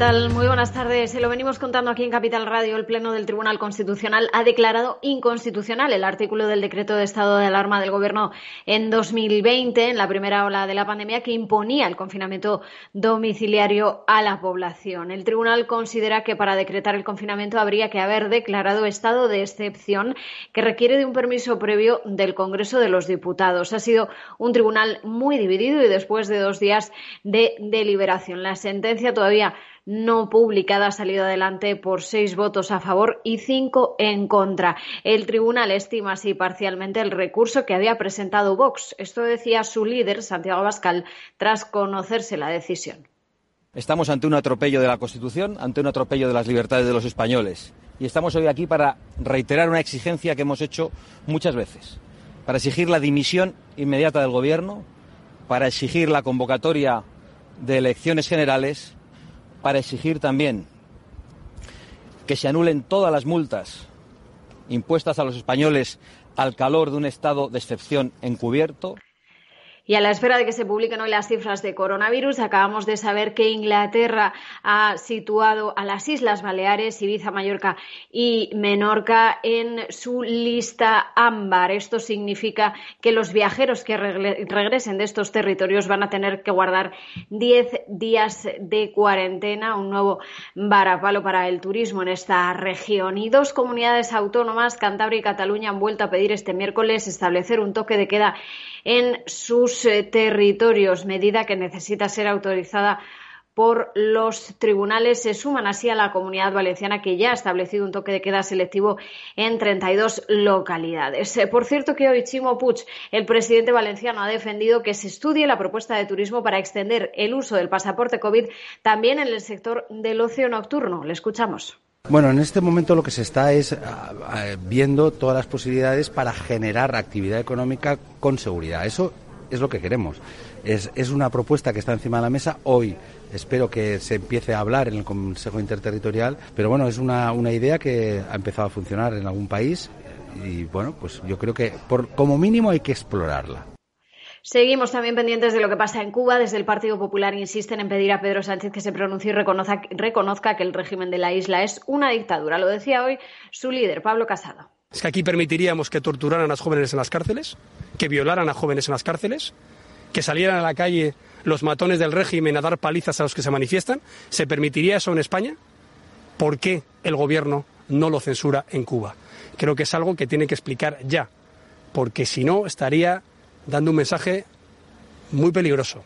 Muy buenas tardes. Se lo venimos contando aquí en Capital Radio. El Pleno del Tribunal Constitucional ha declarado inconstitucional el artículo del decreto de estado de alarma del Gobierno en 2020, en la primera ola de la pandemia, que imponía el confinamiento domiciliario a la población. El Tribunal considera que para decretar el confinamiento habría que haber declarado estado de excepción que requiere de un permiso previo del Congreso de los Diputados. Ha sido un tribunal muy dividido y después de dos días de deliberación. La sentencia todavía no publicada ha salido adelante por seis votos a favor y cinco en contra. El tribunal estima así parcialmente el recurso que había presentado Vox. Esto decía su líder, Santiago Bascal, tras conocerse la decisión. Estamos ante un atropello de la Constitución, ante un atropello de las libertades de los españoles. Y estamos hoy aquí para reiterar una exigencia que hemos hecho muchas veces, para exigir la dimisión inmediata del Gobierno, para exigir la convocatoria de elecciones generales para exigir también que se anulen todas las multas impuestas a los españoles al calor de un estado de excepción encubierto. Y a la espera de que se publiquen hoy las cifras de coronavirus, acabamos de saber que Inglaterra ha situado a las Islas Baleares, Ibiza, Mallorca y Menorca en su lista ámbar. Esto significa que los viajeros que regresen de estos territorios van a tener que guardar 10 días de cuarentena, un nuevo varapalo para el turismo en esta región. Y dos comunidades autónomas, Cantabria y Cataluña, han vuelto a pedir este miércoles establecer un toque de queda en sus eh, territorios, medida que necesita ser autorizada por los tribunales se suman así a la comunidad valenciana que ya ha establecido un toque de queda selectivo en 32 localidades. Eh, por cierto que hoy Chimo Puig, el presidente valenciano, ha defendido que se estudie la propuesta de turismo para extender el uso del pasaporte COVID también en el sector del ocio nocturno. Le escuchamos. Bueno, en este momento lo que se está es ah, ah, viendo todas las posibilidades para generar actividad económica con seguridad. Eso es lo que queremos. Es, una propuesta que está encima de la mesa. Hoy espero que se empiece a hablar en el Consejo Interterritorial, pero bueno, es una, una idea que ha empezado a funcionar en algún país y bueno, pues yo creo que por, como mínimo hay que explorarla. Seguimos también pendientes de lo que pasa en Cuba. Desde el Partido Popular insisten en pedir a Pedro Sánchez que se pronuncie y reconozca, que el régimen de la isla es una dictadura. Lo decía hoy su líder, Pablo Casado. Es que aquí permitiríamos que torturaran a las jóvenes en las cárceles, que violaran a jóvenes en las cárceles, que salieran a la calle los matones del régimen a dar palizas a los que se manifiestan. ¿Se permitiría eso en España? ¿Por qué el gobierno no lo censura en Cuba? Creo que es algo que tiene que explicar ya, porque si no estaría dando un mensaje muy peligroso.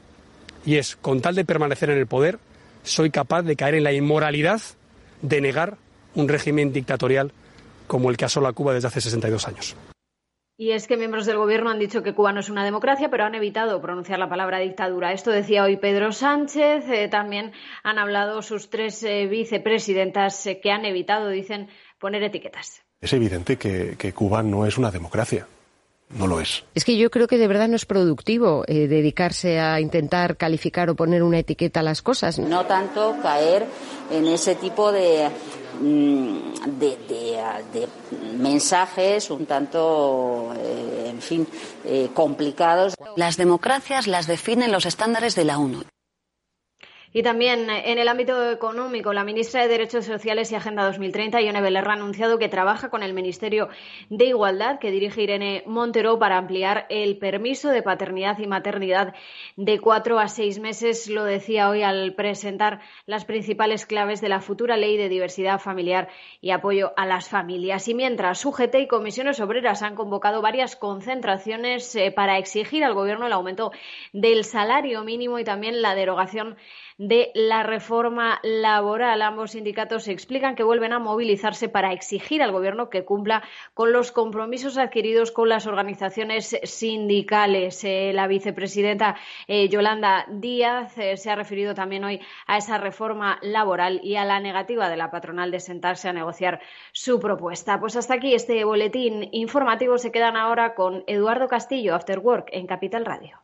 Y es, con tal de permanecer en el poder, soy capaz de caer en la inmoralidad de negar un régimen dictatorial como el que asola Cuba desde hace 62 años. Y es que miembros del Gobierno han dicho que Cuba no es una democracia, pero han evitado pronunciar la palabra dictadura. Esto decía hoy Pedro Sánchez. Eh, también han hablado sus tres eh, vicepresidentas eh, que han evitado, dicen, poner etiquetas. Es evidente que Cuba no es una democracia no lo es. Es que yo creo que de verdad no es productivo eh, dedicarse a intentar calificar o poner una etiqueta a las cosas. No tanto caer en ese tipo de, mm, de, mensajes un tanto, eh, en fin, eh, complicados. Las democracias las definen los estándares de la ONU. Y también eh, en el ámbito económico, la ministra de Derechos Sociales y Agenda 2030, Ione Belerra, ha anunciado que trabaja con el Ministerio de Igualdad, que dirige Irene Montero, para ampliar el permiso de paternidad y maternidad de cuatro a seis meses. Lo decía hoy al presentar las principales claves de la futura ley de diversidad familiar y apoyo a las familias. Y mientras UGT y comisiones obreras han convocado varias concentraciones eh, para exigir al Gobierno el aumento del salario mínimo y también la derogación de la reforma laboral. Ambos sindicatos explican que vuelven a movilizarse para exigir al Gobierno que cumpla con los compromisos adquiridos con las organizaciones sindicales. Eh, la vicepresidenta eh, Yolanda Díaz eh, se ha referido también hoy a esa reforma laboral y a la negativa de la patronal de sentarse a negociar su propuesta. Pues hasta aquí este boletín informativo. Se quedan ahora con Eduardo Castillo, After Work, en Capital Radio.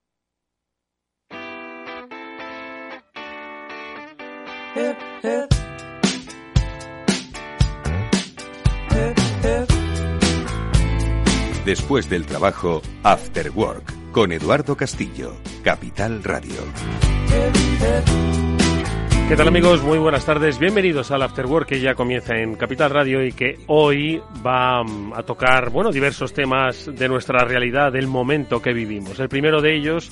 Después del trabajo, After Work, con Eduardo Castillo, Capital Radio. ¿Qué tal amigos? Muy buenas tardes. Bienvenidos al After Work que ya comienza en Capital Radio y que hoy va mm, a tocar, bueno, diversos temas de nuestra realidad, del momento que vivimos. El primero de ellos,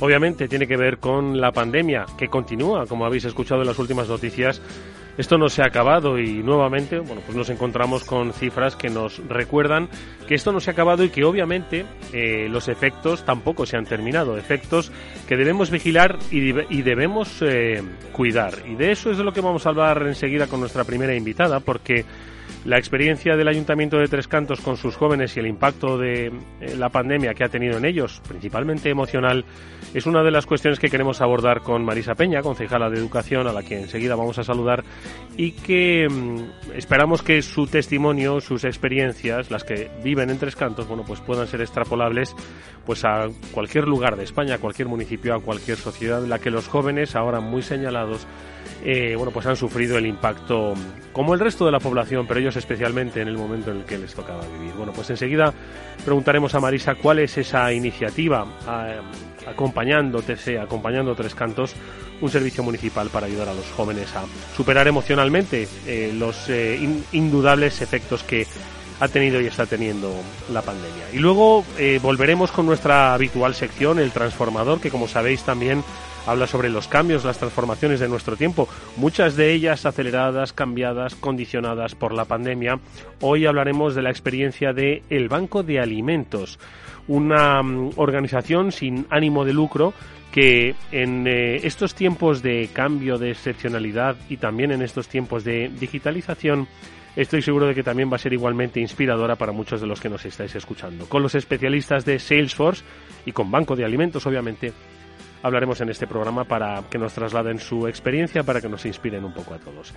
obviamente, tiene que ver con la pandemia, que continúa, como habéis escuchado en las últimas noticias, esto no se ha acabado y nuevamente, bueno, pues nos encontramos con cifras que nos recuerdan que esto no se ha acabado y que obviamente eh, los efectos tampoco se han terminado. Efectos que debemos vigilar y, y debemos eh, cuidar. Y de eso es de lo que vamos a hablar enseguida con nuestra primera invitada, porque la experiencia del Ayuntamiento de Tres Cantos con sus jóvenes y el impacto de eh, la pandemia que ha tenido en ellos, principalmente emocional, es una de las cuestiones que queremos abordar con Marisa Peña, concejala de Educación, a la que enseguida vamos a saludar, y que mm, esperamos que su testimonio, sus experiencias, las que viven en Tres Cantos, bueno, pues puedan ser extrapolables pues a cualquier lugar de España, a cualquier municipio, a cualquier sociedad en la que los jóvenes, ahora muy señalados, eh, bueno, pues han sufrido el impacto como el resto de la población, pero ellos especialmente en el momento en el que les tocaba vivir. Bueno, pues enseguida preguntaremos a Marisa cuál es esa iniciativa acompañando TC, acompañando Tres Cantos, un servicio municipal para ayudar a los jóvenes a superar emocionalmente eh, los eh, indudables efectos que ha tenido y está teniendo la pandemia. Y luego volveremos con nuestra habitual sección, el transformador, que como sabéis también habla sobre los cambios, las transformaciones de nuestro tiempo, muchas de ellas aceleradas, cambiadas, condicionadas por la pandemia. Hoy hablaremos de la experiencia de El Banco de Alimentos, una mm, organización sin ánimo de lucro que en eh, estos tiempos de cambio, de excepcionalidad y también en estos tiempos de digitalización, estoy seguro de que también va a ser igualmente inspiradora para muchos de los que nos estáis escuchando. Con los especialistas de Salesforce y con Banco de Alimentos, obviamente, hablaremos en este programa para que nos trasladen su experiencia, para que nos inspiren un poco a todos.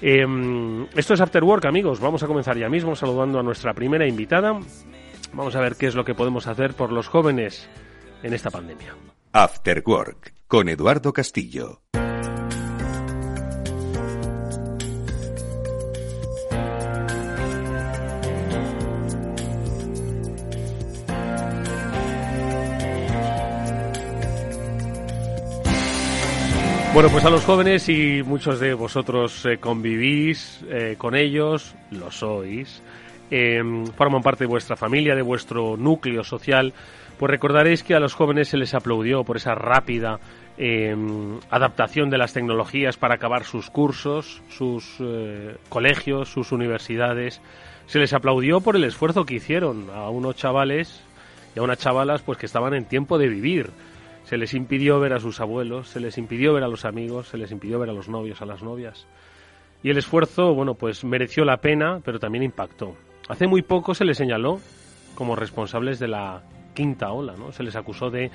Em, esto es After Work, amigos. Vamos a comenzar ya mismo saludando a nuestra primera invitada. Vamos a ver qué es lo que podemos hacer por los jóvenes en esta pandemia. After Work con Eduardo Castillo. Bueno, pues a los jóvenes y muchos de vosotros eh, convivís eh, con ellos, lo sois, em, forman parte de vuestra familia, de vuestro núcleo social, pues recordaréis que a los jóvenes se les aplaudió por esa rápida adaptación de las tecnologías para acabar sus cursos, sus eh, colegios, sus universidades. Se les aplaudió por el esfuerzo que hicieron a unos chavales y a unas chavalas pues que estaban en tiempo de vivir se les impidió ver a sus abuelos, se les impidió ver a los amigos, se les impidió ver a los novios, a las novias. Y el esfuerzo, bueno, pues mereció la pena, pero también impactó. Hace muy poco se les señaló como responsables de la quinta ola, ¿no? Se les acusó de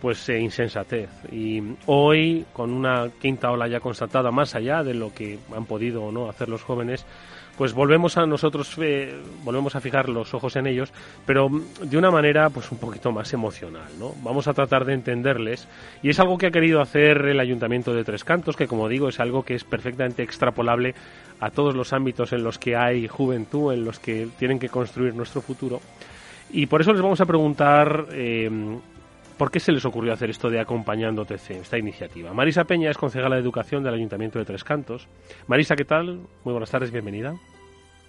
pues eh, insensatez y hoy con una quinta ola ya constatada más allá de lo que han podido o no hacer los jóvenes pues volvemos a nosotros, eh, volvemos a fijar los ojos en ellos, pero de una manera pues un poquito más emocional, ¿no? Vamos a tratar de entenderles y es algo que ha querido hacer el Ayuntamiento de Tres Cantos, que como digo es algo que es perfectamente extrapolable a todos los ámbitos en los que hay juventud, en los que tienen que construir nuestro futuro. Y por eso les vamos a preguntar eh, ¿Por qué se les ocurrió hacer esto de acompañando TC, esta iniciativa? Marisa Peña es concejala de Educación del Ayuntamiento de Tres Cantos. Marisa, ¿qué tal? Muy buenas tardes, bienvenida.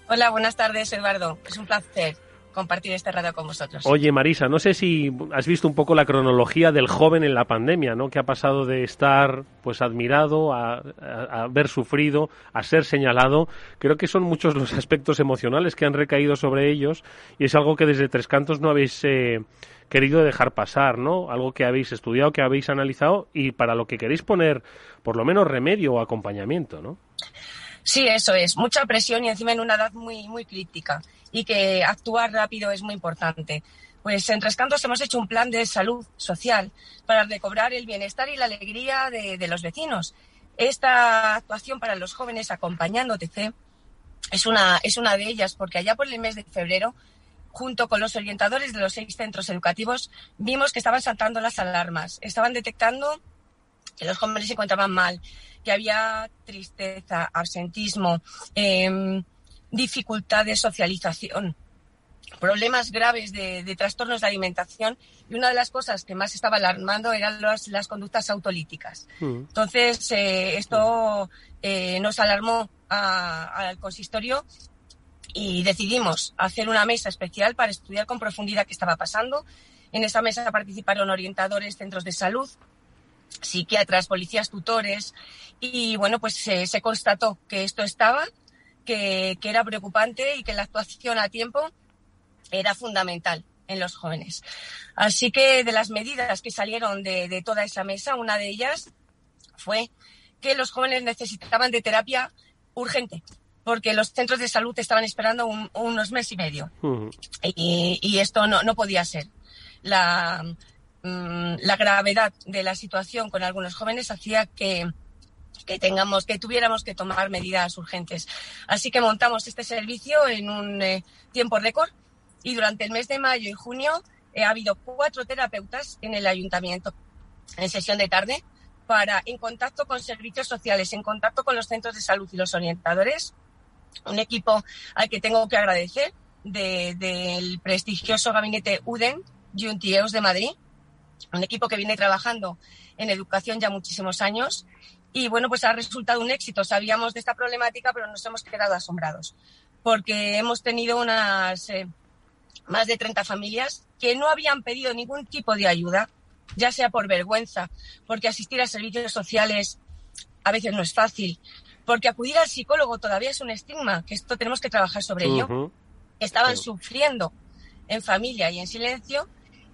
Hola, buenas tardes, Eduardo. Es un placer compartir este rato con vosotros. Oye, Marisa, no sé si has visto un poco la cronología del joven en la pandemia, ¿no? Que ha pasado de estar, pues, admirado a, haber sufrido, a ser señalado. Creo que son muchos los aspectos emocionales que han recaído sobre ellos y es algo que desde Tres Cantos no habéis eh, querido dejar pasar, ¿no? Algo que habéis estudiado, que habéis analizado y para lo que queréis poner, por lo menos, remedio o acompañamiento, ¿no? Sí, eso es. Mucha presión y encima en una edad muy, muy crítica y que actuar rápido es muy importante. Pues en Tres Cantos hemos hecho un plan de salud social para recobrar el bienestar y la alegría de, los vecinos. Esta actuación para los jóvenes acompañando TC es una, es una de ellas porque allá por el mes de febrero junto con los orientadores de los seis centros educativos, vimos que estaban saltando las alarmas, estaban detectando que los jóvenes se encontraban mal, que había tristeza, absentismo, em, dificultad de socialización, problemas graves de, trastornos de alimentación y una de las cosas que más estaba alarmando eran las conductas autolíticas. Mm. Entonces, eh, esto eh, nos alarmó al consistorio y decidimos hacer una mesa especial para estudiar con profundidad qué estaba pasando. En esa mesa participaron orientadores, centros de salud, psiquiatras, policías, tutores y bueno, pues se, constató que esto estaba, que, era preocupante y que la actuación a tiempo era fundamental en los jóvenes. Así que de las medidas que salieron de, toda esa mesa, una de ellas fue que los jóvenes necesitaban de terapia urgente, porque los centros de salud estaban esperando unos meses y medio. y, esto no, no podía ser. La, Mm, la gravedad de la situación con algunos jóvenes hacía que, tengamos, que tuviéramos que tomar medidas urgentes. Así que montamos este servicio en un eh, tiempo récord y durante el mes de mayo y junio eh, ha habido cuatro terapeutas en el ayuntamiento en sesión de tarde para, en contacto con servicios sociales, en contacto con los centros de salud y los orientadores, un equipo al que tengo que agradecer del prestigioso gabinete UDEN, Juntieus de Madrid, un equipo que viene trabajando en educación ya muchísimos años y bueno, pues ha resultado un éxito. Sabíamos de esta problemática, pero nos hemos quedado asombrados porque hemos tenido unas eh, más de 30 familias que no habían pedido ningún tipo de ayuda, ya sea por vergüenza, porque asistir a servicios sociales a veces no es fácil, porque acudir al psicólogo todavía es un estigma, que esto tenemos que trabajar sobre ello. Estaban sufriendo en familia y en silencio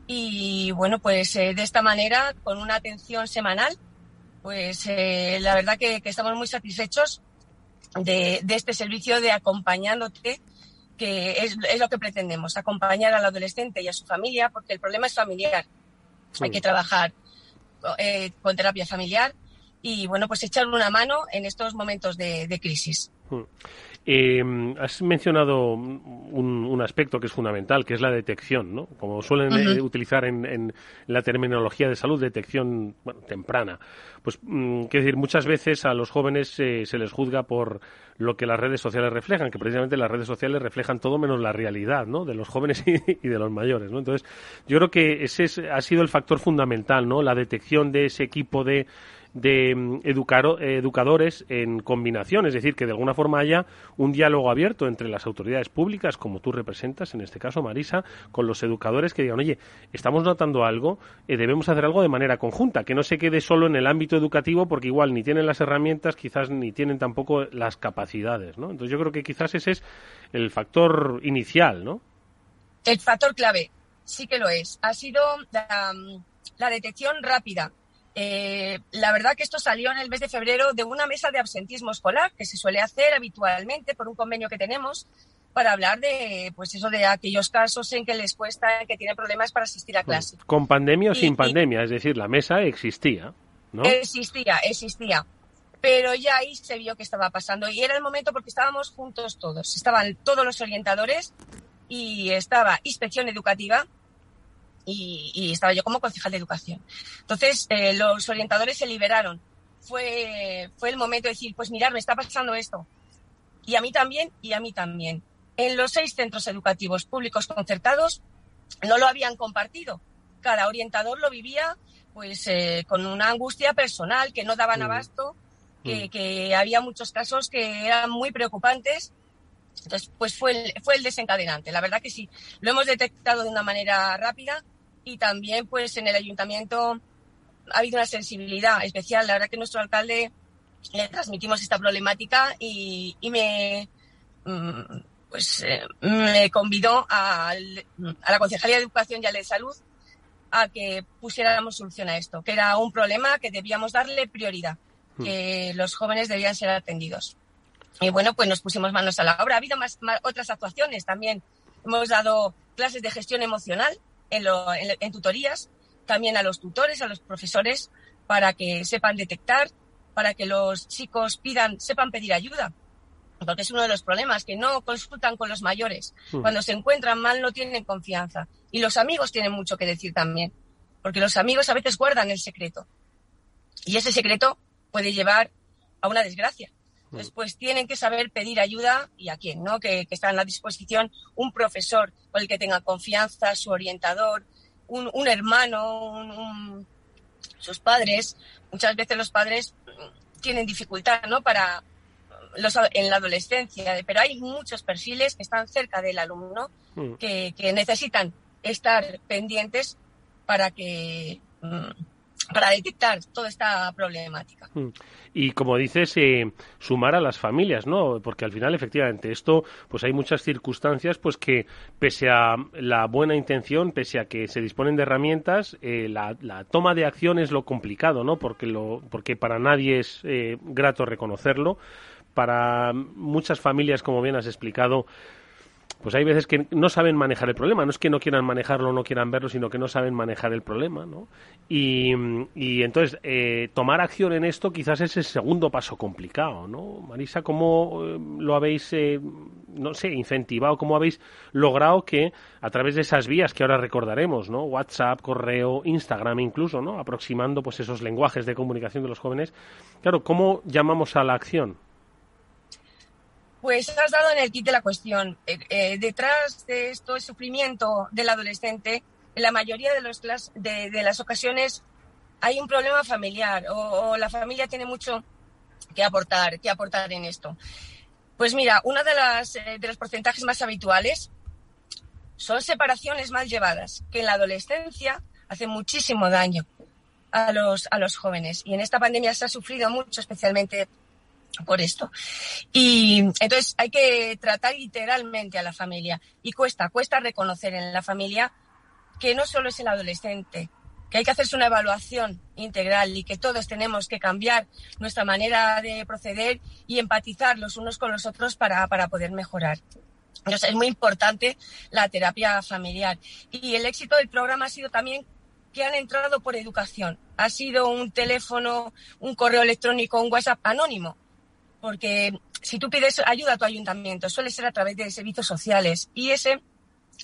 y bueno, pues eh, de esta manera, con una atención semanal, pues eh, la verdad que, estamos muy satisfechos de, este servicio de acompañándote, que es, lo que pretendemos, acompañar al adolescente y a su familia, porque el problema es familiar. Hay que trabajar eh, con terapia familiar y bueno, pues echar una mano en estos momentos de, de crisis. Hmm. Eh, has mencionado un, aspecto que es fundamental, que es la detección, ¿no? Como suelen eh, utilizar en, la terminología de salud, detección temprana. Pues, mm, quiero decir, muchas veces a los jóvenes eh, se les juzga por lo que las redes sociales reflejan, que precisamente las redes sociales reflejan todo menos la realidad, ¿no? De los jóvenes y, de los mayores, ¿no? Entonces, yo creo que ese ha sido el factor fundamental, ¿no? La detección de ese equipo de de mm, educadores en combinación, es decir, que de alguna forma haya un diálogo abierto entre las autoridades públicas, como tú representas, en este caso Marisa, con los educadores que digan, oye, estamos notando algo, eh, debemos hacer algo de manera conjunta, que no se quede solo en el ámbito educativo, porque igual ni tienen las herramientas, quizás ni tienen tampoco las capacidades, ¿no? Entonces yo creo que quizás ese es el factor inicial, ¿no? El factor clave, sí que lo es. Ha sido la mm, detección rápida eh, la verdad que esto salió en el mes de febrero de una mesa de absentismo escolar que se suele hacer habitualmente por un convenio que tenemos para hablar de pues eso de aquellos casos en que les cuesta, que tienen problemas para asistir a clase. Con pandemia o sin pandemia, es decir, la mesa existía, ¿no? Existía, existía. Pero ya ahí se vio que estaba pasando y era el momento porque estábamos juntos todos. Estaban todos los orientadores y estaba inspección educativa, y, estaba yo como concejal de educación. Entonces, eh, los orientadores se liberaron. Fue, fue el momento de decir, pues mirar, me está pasando esto. Y a mí también, y a mí también. En los seis centros educativos públicos concertados no lo habían compartido. Cada orientador lo vivía pues eh, con una angustia personal, que no daban mm. abasto, que, mm. que había muchos casos que eran muy preocupantes Entonces, pues fue el, fue el desencadenante. La verdad que sí, lo hemos detectado de una manera rápida y también pues en el ayuntamiento ha habido una sensibilidad especial. La verdad que nuestro alcalde le transmitimos esta problemática y, me, mm, pues, eh, me convidó a, la Concejalía de Educación y a la de Salud a que pusiéramos solución a esto, que era un problema que debíamos darle prioridad, hmm. que los jóvenes debían ser atendidos. Y bueno, pues nos pusimos manos a la obra. Ha habido más, otras actuaciones también. Hemos dado clases de gestión emocional en, en tutorías, también a los tutores, a los profesores, para que sepan detectar, para que los chicos pidan, sepan pedir ayuda. Porque es uno de los problemas, que no consultan con los mayores. Hmm. Cuando se encuentran mal no tienen confianza. Y los amigos tienen mucho que decir también. Porque los amigos a veces guardan el secreto. Y ese secreto puede llevar a una desgracia. Hmm. Después tienen que saber pedir ayuda y a quién, ¿no? Que, está en la disposición un profesor con el que tenga confianza, su orientador, un, hermano, sus padres. Muchas veces los padres tienen dificultad, ¿no? Para los, en la adolescencia, pero hay muchos perfiles que están cerca del alumno mm. que, que, necesitan estar pendientes para que mm, para detectar toda esta problemática. Mm. Y como dices, eh, sumar a las familias, ¿no? Porque al final, efectivamente, esto, pues hay muchas circunstancias, pues que pese a la buena intención, pese a que se disponen de herramientas, eh, la, toma de acción es lo complicado, ¿no? Porque, lo, porque para nadie es eh, grato reconocerlo. Para muchas familias, como bien has explicado, pues hay veces que no saben manejar el problema. No es que no quieran manejarlo o no quieran verlo, sino que no saben manejar el problema, ¿no? Y, entonces, eh, tomar acción en esto quizás es el segundo paso complicado, ¿no? Marisa, ¿cómo eh, lo habéis, eh, no sé, incentivado? ¿Cómo habéis logrado que a través de esas vías que ahora recordaremos, ¿no? WhatsApp, correo, Instagram incluso, ¿no? Aproximando pues esos lenguajes de comunicación de los jóvenes. Claro, ¿cómo llamamos a la acción? Pues has dado en el kit de la cuestión. Eh, eh, detrás de esto, el sufrimiento del adolescente, en la mayoría de, los de, las ocasiones hay un problema familiar o, la familia tiene mucho que aportar, que aportar en esto. Pues mira, uno de, las, eh, de los porcentajes más habituales son separaciones mal llevadas, que en la adolescencia hacen muchísimo daño a los, a los jóvenes. Y en esta pandemia se ha sufrido mucho, especialmente por esto. Y entonces hay que tratar literalmente a la familia. Y cuesta, cuesta reconocer en la familia que no solo es el adolescente, que hay que hacerse una evaluación integral y que todos tenemos que cambiar nuestra manera de proceder y empatizar los unos con los otros para, para poder mejorar. Entonces es muy importante la terapia familiar. Y el éxito del programa ha sido también que han entrado por educación. Ha sido un teléfono, un correo electrónico, un WhatsApp anónimo porque si tú pides ayuda a tu ayuntamiento, suele ser a través de servicios sociales y ese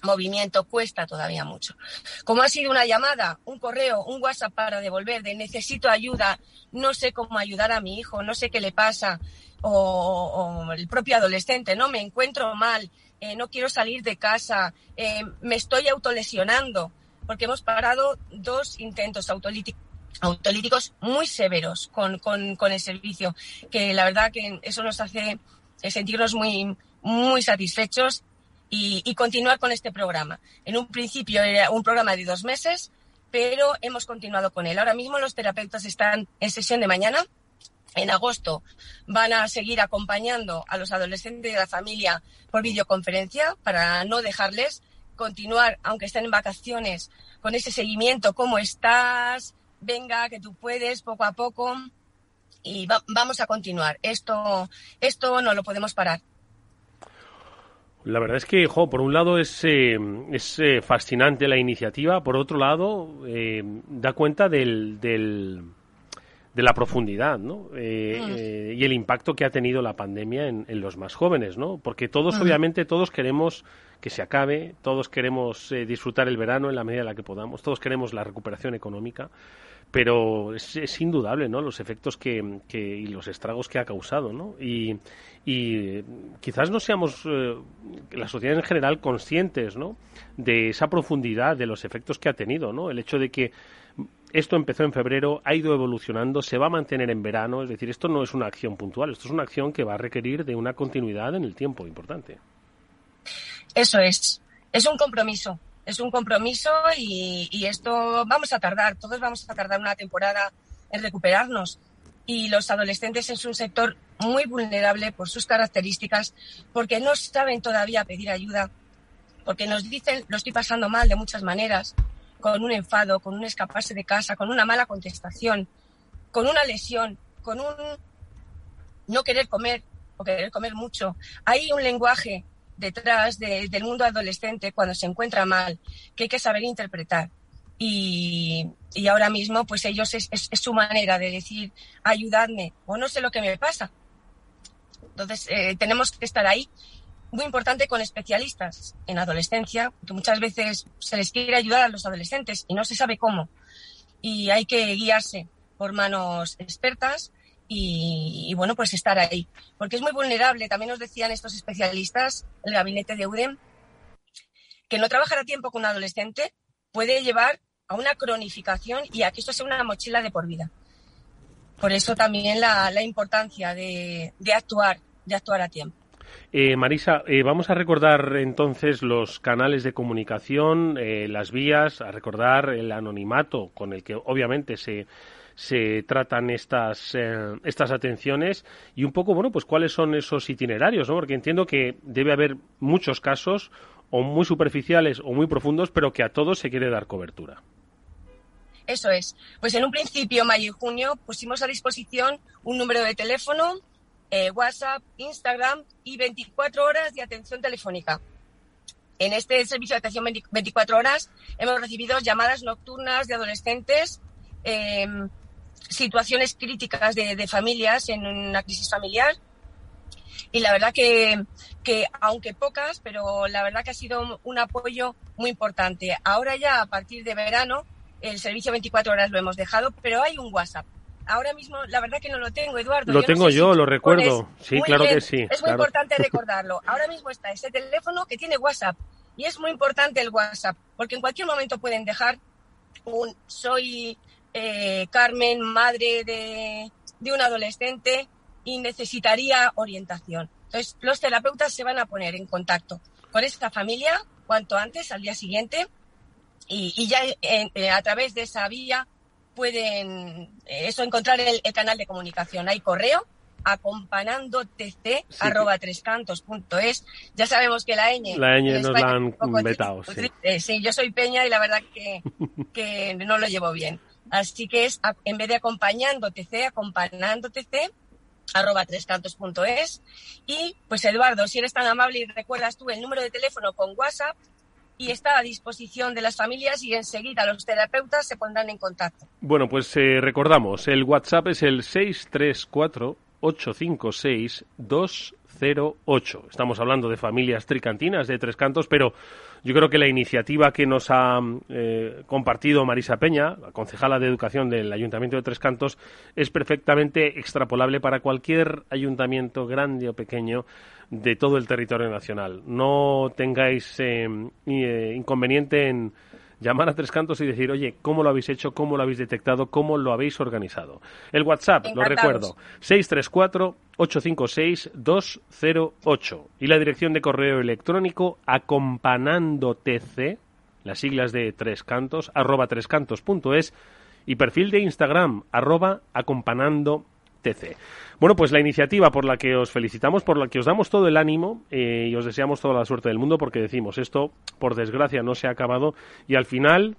movimiento cuesta todavía mucho. Como ha sido una llamada, un correo, un WhatsApp para devolver de necesito ayuda, no sé cómo ayudar a mi hijo, no sé qué le pasa, o, el propio adolescente, no me encuentro mal, eh, no quiero salir de casa, eh, me estoy autolesionando, porque hemos parado dos intentos autolíticos autolíticos muy severos con, con, el servicio, que la verdad que eso nos hace sentirnos muy, muy satisfechos y, y, continuar con este programa. En un principio era un programa de dos meses, pero hemos continuado con él. Ahora mismo los terapeutas están en sesión de mañana. En agosto van a seguir acompañando a los adolescentes de la familia por videoconferencia para no dejarles continuar, aunque estén en vacaciones, con ese seguimiento, cómo estás, venga, que tú puedes, poco a poco, y vamos a continuar. Esto, esto no lo podemos parar. La verdad es que, jo, por un lado es, eh, es eh, fascinante la iniciativa, por otro lado eh, da cuenta del, del, de la profundidad ¿no? Mm. y el impacto que ha tenido la pandemia en, en los más jóvenes, ¿no? porque todos, mm. obviamente, todos queremos que se acabe, todos queremos disfrutar el verano en la medida en la que podamos, todos queremos la recuperación económica, pero es, indudable ¿no? los efectos que, y los estragos que ha causado. ¿no? Y, quizás no seamos, eh, la sociedad en general, conscientes ¿no? de esa profundidad de los efectos que ha tenido. ¿no? El hecho de que esto empezó en febrero, ha ido evolucionando, se va a mantener en verano, es decir, esto no es una acción puntual, esto es una acción que va a requerir de una continuidad en el tiempo importante. Eso es, es un compromiso, es un compromiso y, esto vamos a tardar, todos vamos a tardar una temporada en recuperarnos. Y los adolescentes es un sector muy vulnerable por sus características, porque no saben todavía pedir ayuda, porque nos dicen lo estoy pasando mal de muchas maneras, con un enfado, con un escaparse de casa, con una mala contestación, con una lesión, con un no querer comer o querer comer mucho. Hay un lenguaje detrás del mundo adolescente cuando se encuentra mal que hay que saber interpretar. Y, ahora mismo, pues ellos es, su manera de decir, ayudadme, o no sé lo que me pasa. Entonces, eh, tenemos que estar ahí muy importante con especialistas en adolescencia, que muchas veces se les quiere ayudar a los adolescentes y no se sabe cómo. Y hay que guiarse por manos expertas y, bueno, pues estar ahí. Porque es muy vulnerable. También nos decían estos especialistas, el gabinete de UDEM, que no trabajar a tiempo con un adolescente puede llevar a una cronificación y a que esto sea una mochila de por vida. Por eso también la, importancia de, de actuar, de actuar a tiempo. Eh, Marisa, eh, vamos a recordar entonces los canales de comunicación, eh, las vías, a recordar el anonimato con el que obviamente se, se tratan estas, estas atenciones y un poco, bueno, pues cuáles son esos itinerarios, ¿no? Porque entiendo que debe haber muchos casos o muy superficiales o muy profundos, pero que a todos se quiere dar cobertura. Eso es. Pues en un principio, mayo y junio, pusimos a disposición un número de teléfono eh, WhatsApp, Instagram y 24 horas de atención telefónica. En este servicio de atención 24 horas hemos recibido llamadas nocturnas de adolescentes, em, situaciones críticas de, familias en una crisis familiar. Y la verdad que, que, aunque pocas, pero la verdad que ha sido un apoyo muy importante. Ahora ya a partir de verano el servicio 24 horas lo hemos dejado, pero hay un WhatsApp ahora mismo la verdad que no lo tengo, Eduardo. Lo tengo yo, lo recuerdo. Sí, claro que sí. Es muy importante recordarlo. Ahora mismo está ese teléfono que tiene WhatsApp y es muy importante el WhatsApp porque en cualquier momento pueden dejar un soy eh, Carmen, madre de, de un adolescente y necesitaría orientación. Entonces, los terapeutas se van a poner en contacto con esta familia cuanto antes, al día siguiente, y, ya eh, a través de esa vía pueden eh, eso encontrar el, el, canal de comunicación. Hay correo acompañandotc arroba trescantos.es. Ya sabemos que la ñ... La ñ nos la han vetado, sí. Sí. yo soy Peña y la verdad que, que no lo llevo bien. Así que es, en vez de acompañandotc, acompañandotc arroba trescantos.es. Y pues Eduardo, si eres tan amable y recuerdas tú el número de teléfono con WhatsApp, y está a disposición de las familias y enseguida los terapeutas se pondrán en contacto. Bueno, pues eh, recordamos, el WhatsApp es el 634 856 208. Estamos hablando de familias tricantinas de Tres Cantos, pero yo creo que la iniciativa que nos ha eh, compartido Marisa Peña, la concejala de Educación del Ayuntamiento de Tres Cantos, es perfectamente extrapolable para cualquier ayuntamiento grande o pequeño de todo el territorio nacional. No tengáis eh, eh, inconveniente en llamar a Tres Cantos y decir, oye, ¿cómo lo habéis hecho? ¿Cómo lo habéis detectado? ¿Cómo lo habéis organizado? El WhatsApp, lo recuerdo, 634-856-208. Y la dirección de correo electrónico acompanándotc, las siglas de Tres Cantos, arroba trescantos.es y perfil de Instagram, arroba Bueno, pues la iniciativa por la que os felicitamos, por la que os damos todo el ánimo eh, y os deseamos toda la suerte del mundo porque decimos, esto por desgracia no se ha acabado y al final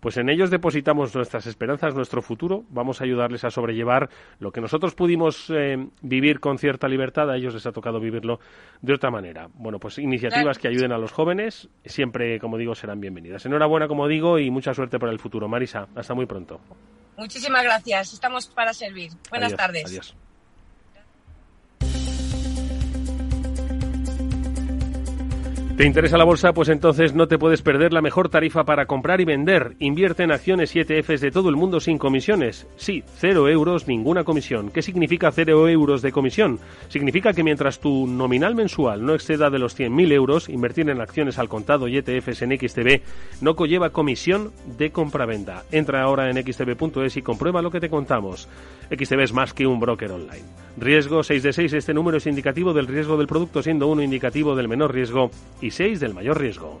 pues en ellos depositamos nuestras esperanzas, nuestro futuro. Vamos a ayudarles a sobrellevar lo que nosotros pudimos eh, vivir con cierta libertad, a ellos les ha tocado vivirlo de otra manera. Bueno, pues iniciativas que ayuden a los jóvenes siempre, como digo, serán bienvenidas. Enhorabuena, como digo, y mucha suerte para el futuro. Marisa, hasta muy pronto. Muchísimas gracias. Estamos para servir. Buenas tardes. Adiós. ¿Te interesa la bolsa? Pues entonces no te puedes perder la mejor tarifa para comprar y vender. Invierte en acciones y ETFs de todo el mundo sin comisiones. Sí, cero euros, ninguna comisión. ¿Qué significa cero euros de comisión? Significa que mientras tu nominal mensual no exceda de los 100.000 euros, invertir en acciones al contado y ETFs en XTB no conlleva comisión de compraventa. Entra ahora en xtb.es y comprueba lo que te contamos. XTB es más que un broker online. Riesgo 6 de 6. Este número es indicativo del riesgo del producto, siendo uno indicativo del menor riesgo y 6 del mayor riesgo.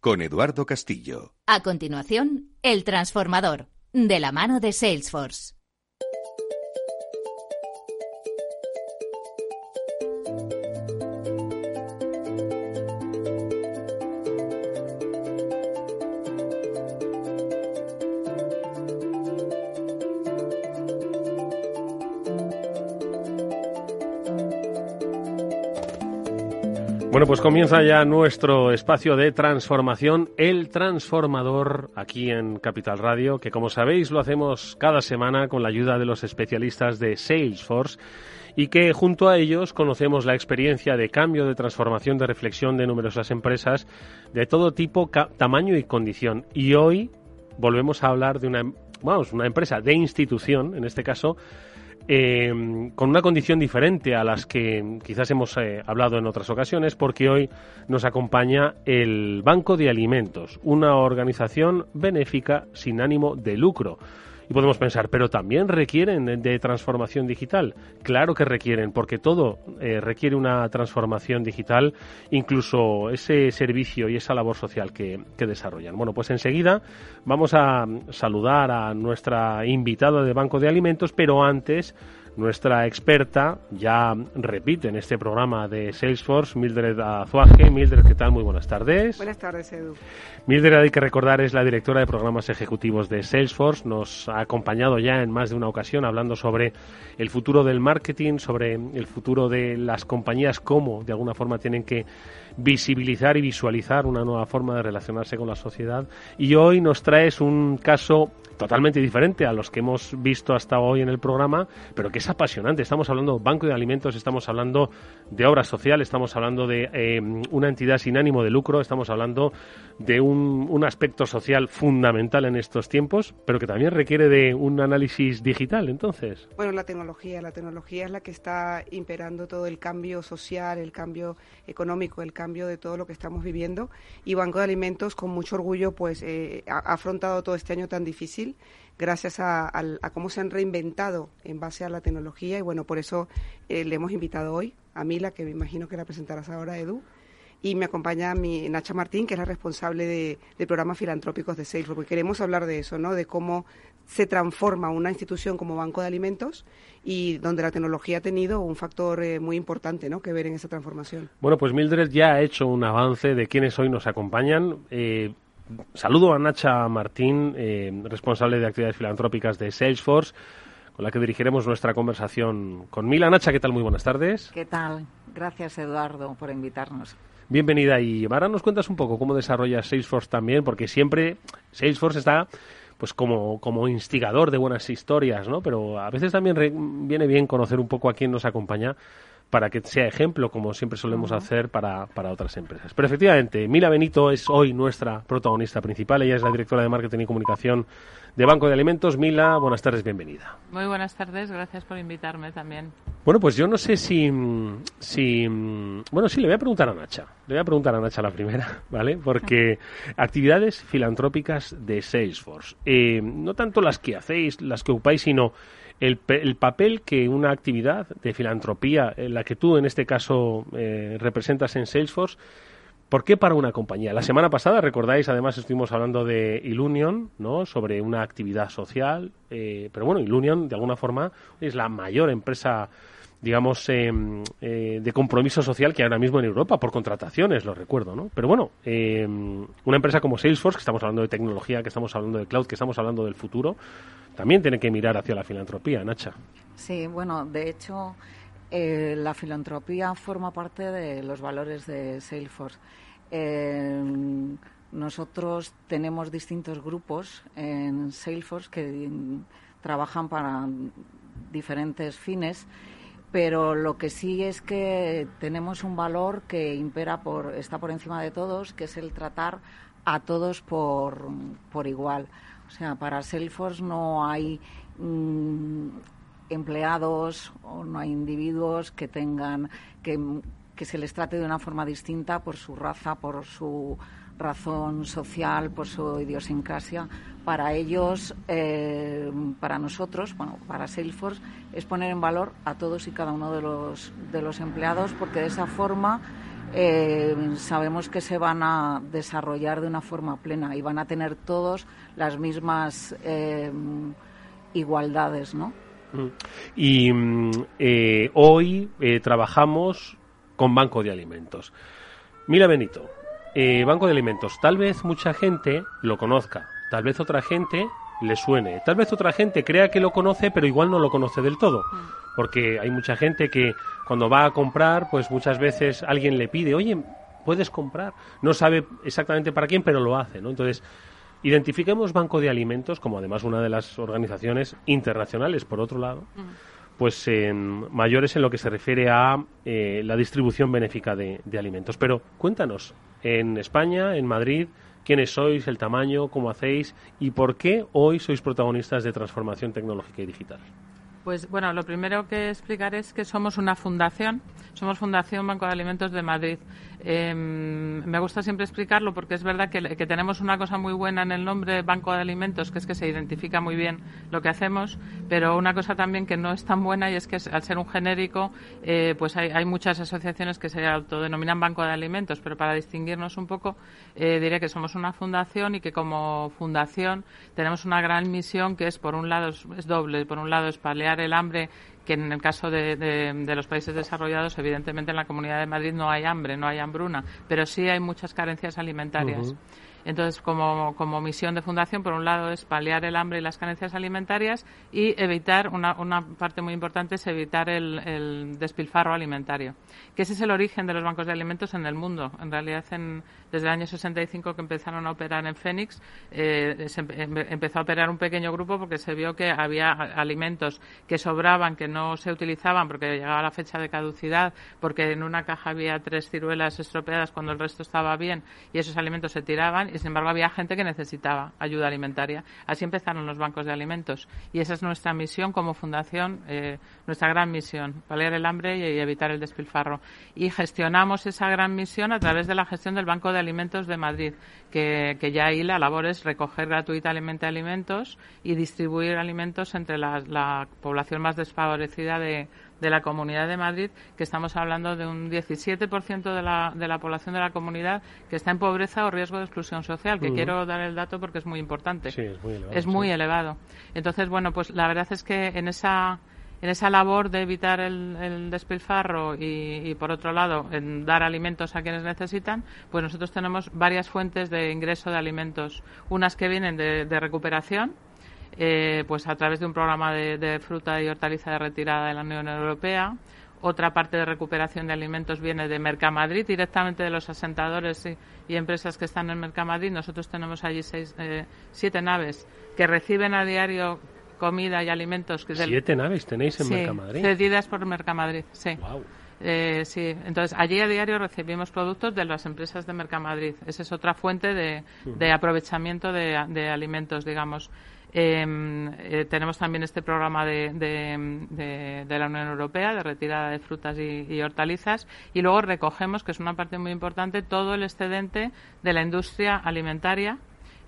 con Eduardo Castillo. A continuación, El Transformador, de la mano de Salesforce. Pues comienza ya nuestro espacio de transformación, El Transformador, aquí en Capital Radio, que como sabéis lo hacemos cada semana con la ayuda de los especialistas de Salesforce y que junto a ellos conocemos la experiencia de cambio, de transformación, de reflexión de numerosas empresas de todo tipo, tamaño y condición. Y hoy volvemos a hablar de una, vamos, una empresa de institución, en este caso, eh, con una condición diferente a las que quizás hemos eh, hablado en otras ocasiones, porque hoy nos acompaña el Banco de Alimentos, una organización benéfica sin ánimo de lucro. Y podemos pensar, pero también requieren de transformación digital. Claro que requieren, porque todo eh, requiere una transformación digital, incluso ese servicio y esa labor social que, que, desarrollan. Bueno, pues enseguida vamos a saludar a nuestra invitada de Banco de Alimentos, pero antes nuestra experta ya repite en este programa de Salesforce, Mildred Azuaje. Mildred, ¿qué tal? Muy buenas tardes. Buenas tardes, Edu. Mildred, hay que recordar, es la directora de programas ejecutivos de Salesforce. Nos ha acompañado ya en más de una ocasión hablando sobre el futuro del marketing, sobre el futuro de las compañías, cómo de alguna forma tienen que visibilizar y visualizar una nueva forma de relacionarse con la sociedad. Y hoy nos traes un caso totalmente diferente a los que hemos visto hasta hoy en el programa, pero que es apasionante. Estamos hablando de banco de alimentos, estamos hablando de obra social, estamos hablando de eh, una entidad sin ánimo de lucro, estamos hablando de un, un, aspecto social fundamental en estos tiempos, pero que también requiere de un análisis digital, entonces. Bueno, la tecnología, la tecnología es la que está imperando todo el cambio social, el cambio económico, el cambio de todo lo que estamos viviendo y Banco de Alimentos con mucho orgullo pues eh, ha afrontado todo este año tan difícil gracias a, cómo se han reinventado en base a la tecnología y bueno, por eso eh, le hemos invitado hoy a Mila, que me imagino que la presentarás ahora, Edu, y me acompaña mi Nacha Martín, que es la responsable de, de programas filantrópicos de Salesforce, porque queremos hablar de eso, ¿no? De cómo se transforma una institución como Banco de Alimentos y donde la tecnología ha tenido un factor eh, muy importante ¿no? que ver en esa transformación. Bueno, pues Mildred ya ha hecho un avance de quienes hoy nos acompañan. Eh, saludo a Nacha Martín, eh, responsable de actividades filantrópicas de Salesforce, con la que dirigiremos nuestra conversación con Mila. Nacha, ¿qué tal? Muy buenas tardes. ¿Qué tal? Gracias, Eduardo, por invitarnos. Bienvenida y ahora nos cuentas un poco cómo desarrolla Salesforce también, porque siempre Salesforce está pues como, como instigador de buenas historias, ¿no? Pero a veces también viene bien conocer un poco a quién nos acompaña para que sea ejemplo, como siempre solemos hacer para, para otras empresas. Pero efectivamente, Mila Benito es hoy nuestra protagonista principal. Ella es la directora de Marketing y Comunicación de Banco de Alimentos. Mila, buenas tardes, bienvenida. Muy buenas tardes, gracias por invitarme también. Bueno, pues yo no sé si, si... Bueno, sí, le voy a preguntar a Nacha. Le voy a preguntar a Nacha la primera, ¿vale? Porque actividades filantrópicas de Salesforce. Eh, no tanto las que hacéis, las que ocupáis, sino el, el, papel que una actividad de filantropía, en la que tú en este caso eh, representas en Salesforce, ¿Por qué para una compañía? La semana pasada, recordáis, además estuvimos hablando de Ilunion, ¿no? Sobre una actividad social, eh, pero bueno, Ilunion de alguna forma es la mayor empresa digamos, em, eh, de compromiso social que hay ahora mismo en Europa, por contrataciones, lo recuerdo, ¿no? Pero bueno, em, una empresa como Salesforce, que estamos hablando de tecnología, que estamos hablando de cloud, que estamos hablando del futuro, también tiene que mirar hacia la filantropía, Nacha. Sí, bueno, de hecho, eh, la filantropía forma parte de los valores de Salesforce. Em, nosotros tenemos distintos grupos en Salesforce que trabajan para diferentes fines pero lo que sí es que tenemos un valor que impera por está por encima de todos, que es el tratar a todos por, por igual. O sea, para Salesforce no hay mm, empleados o no hay individuos que tengan que, que se les trate de una forma distinta por su raza, por su razón social, por su idiosincrasia. Para ellos, eh, para nosotros, bueno, para Salesforce, es poner en valor a todos y cada uno de los, de los empleados, porque de esa forma eh, sabemos que se van a desarrollar de una forma plena y van a tener todos las mismas eh, igualdades, ¿no? Mm. Y mm, hoy trabajamos con Banco de Alimentos. Mira, Benito, eh, Banco de Alimentos. Tal vez mucha gente lo conozca, tal vez otra gente le suene, tal vez otra gente crea que lo conoce, pero igual no lo conoce del todo. Porque hay mucha gente que cuando va a comprar, pues muchas veces alguien le pide, oye, puedes comprar. No sabe exactamente para quién, pero lo hace, ¿no? Entonces, identifiquemos Banco de Alimentos como además una de las organizaciones internacionales, por otro lado pues en mayores en lo que se refiere a eh, la distribución benéfica de, de, alimentos. Pero cuéntanos, en España, en Madrid, quiénes sois, el tamaño, cómo hacéis y por qué hoy sois protagonistas de transformación tecnológica y digital. Pues bueno, lo primero que explicar es que somos una fundación, somos Fundación Banco de Alimentos de Madrid. Em, me gusta siempre explicarlo porque es verdad que, tenemos una cosa muy buena en el nombre Banco de Alimentos, que es que se identifica muy bien lo que hacemos, pero una cosa también que no es tan buena y es que al ser un genérico, eh, pues hay, muchas asociaciones que se autodenominan Banco de Alimentos, pero para distinguirnos un poco, eh, diré que somos una fundación y que como fundación tenemos una gran misión que es, por un lado, es doble. Por un lado, es paliar el hambre que en el caso de, los países desarrollados, evidentemente en la Comunidad de Madrid no hay hambre, no hay hambruna, pero sí hay muchas carencias alimentarias. Entonces, como, como, misión de fundación, por un lado es paliar el hambre y las carencias alimentarias y evitar, una, una parte muy importante es evitar el, el, despilfarro alimentario, que ese es el origen de los bancos de alimentos en el mundo. En realidad, en, desde el año 65 que empezaron a operar en Fénix, eh, se empezó a operar un pequeño grupo porque se vio que había alimentos que sobraban, que no se utilizaban porque llegaba la fecha de caducidad, porque en una caja había tres ciruelas estropeadas cuando el resto estaba bien y esos alimentos se tiraban y sin embargo había gente que necesitaba ayuda alimentaria. Así empezaron los bancos de alimentos y esa es nuestra misión como fundación, eh, nuestra gran misión, paliar el hambre y, evitar el despilfarro. Y gestionamos esa gran misión a través de la gestión del Banco de Alimentos de Madrid, que, ya ahí la labor es recoger gratuitamente alimentos y distribuir alimentos entre la población más desfavorecida de de la Comunidad de Madrid, que estamos hablando de un 17% de la, de la población de la comunidad que está en pobreza o riesgo de exclusión social, que quiero dar el dato porque es muy importante. Sí, es muy elevado. Es muy elevado. Entonces, bueno, pues la verdad es que en esa en esa labor de evitar el, despilfarro y, por otro lado, en dar alimentos a quienes necesitan, pues nosotros tenemos varias fuentes de ingreso de alimentos. Unas que vienen de recuperación, eh, pues a través de un programa de, fruta y hortaliza de retirada de la Unión Europea. Otra parte de recuperación de alimentos viene de Mercamadrid, directamente de los asentadores y, empresas que están en Mercamadrid. Nosotros tenemos allí seis, eh, siete naves que reciben a diario comida y alimentos. ¿Siete naves tenéis en Mercamadrid? cedidas por Mercamadrid, sí. Eh, sí, entonces allí a diario recibimos productos de las empresas de Mercamadrid. Esa es otra fuente de, aprovechamiento de, de, alimentos, digamos. Em, eh, tenemos también este programa de, de, la Unión Europea de retirada de frutas y, hortalizas y luego recogemos, que es una parte muy importante, todo el excedente de la industria alimentaria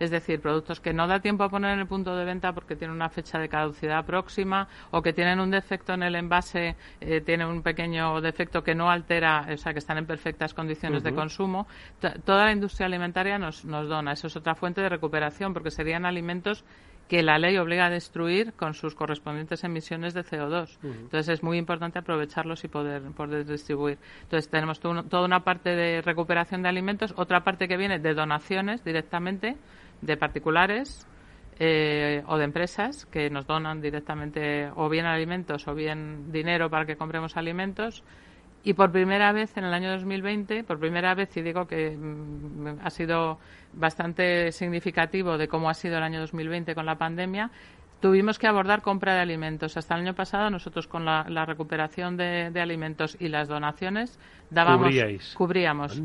es decir, productos que no da tiempo a poner en el punto de venta porque tienen una fecha de caducidad próxima o que tienen un defecto en el envase, eh, tienen un pequeño defecto que no altera, o sea, que están en perfectas condiciones de consumo. toda la industria alimentaria nos, nos dona. Eso es otra fuente de recuperación porque serían alimentos que la ley obliga a destruir con sus correspondientes emisiones de CO2. Entonces es muy importante aprovecharlos y poder, poder distribuir. Entonces tenemos toda una parte de recuperación de alimentos, otra parte que viene de donaciones directamente de particulares eh, o de empresas que nos donan directamente o bien alimentos o bien dinero para que compremos alimentos y por primera vez en el año 2020, por primera vez, y digo que mm, ha sido bastante significativo de cómo ha sido el año 2020 con la pandemia, tuvimos que abordar compra de alimentos. Hasta el año pasado nosotros con la, recuperación de, alimentos y las donaciones dábamos, cubríamos.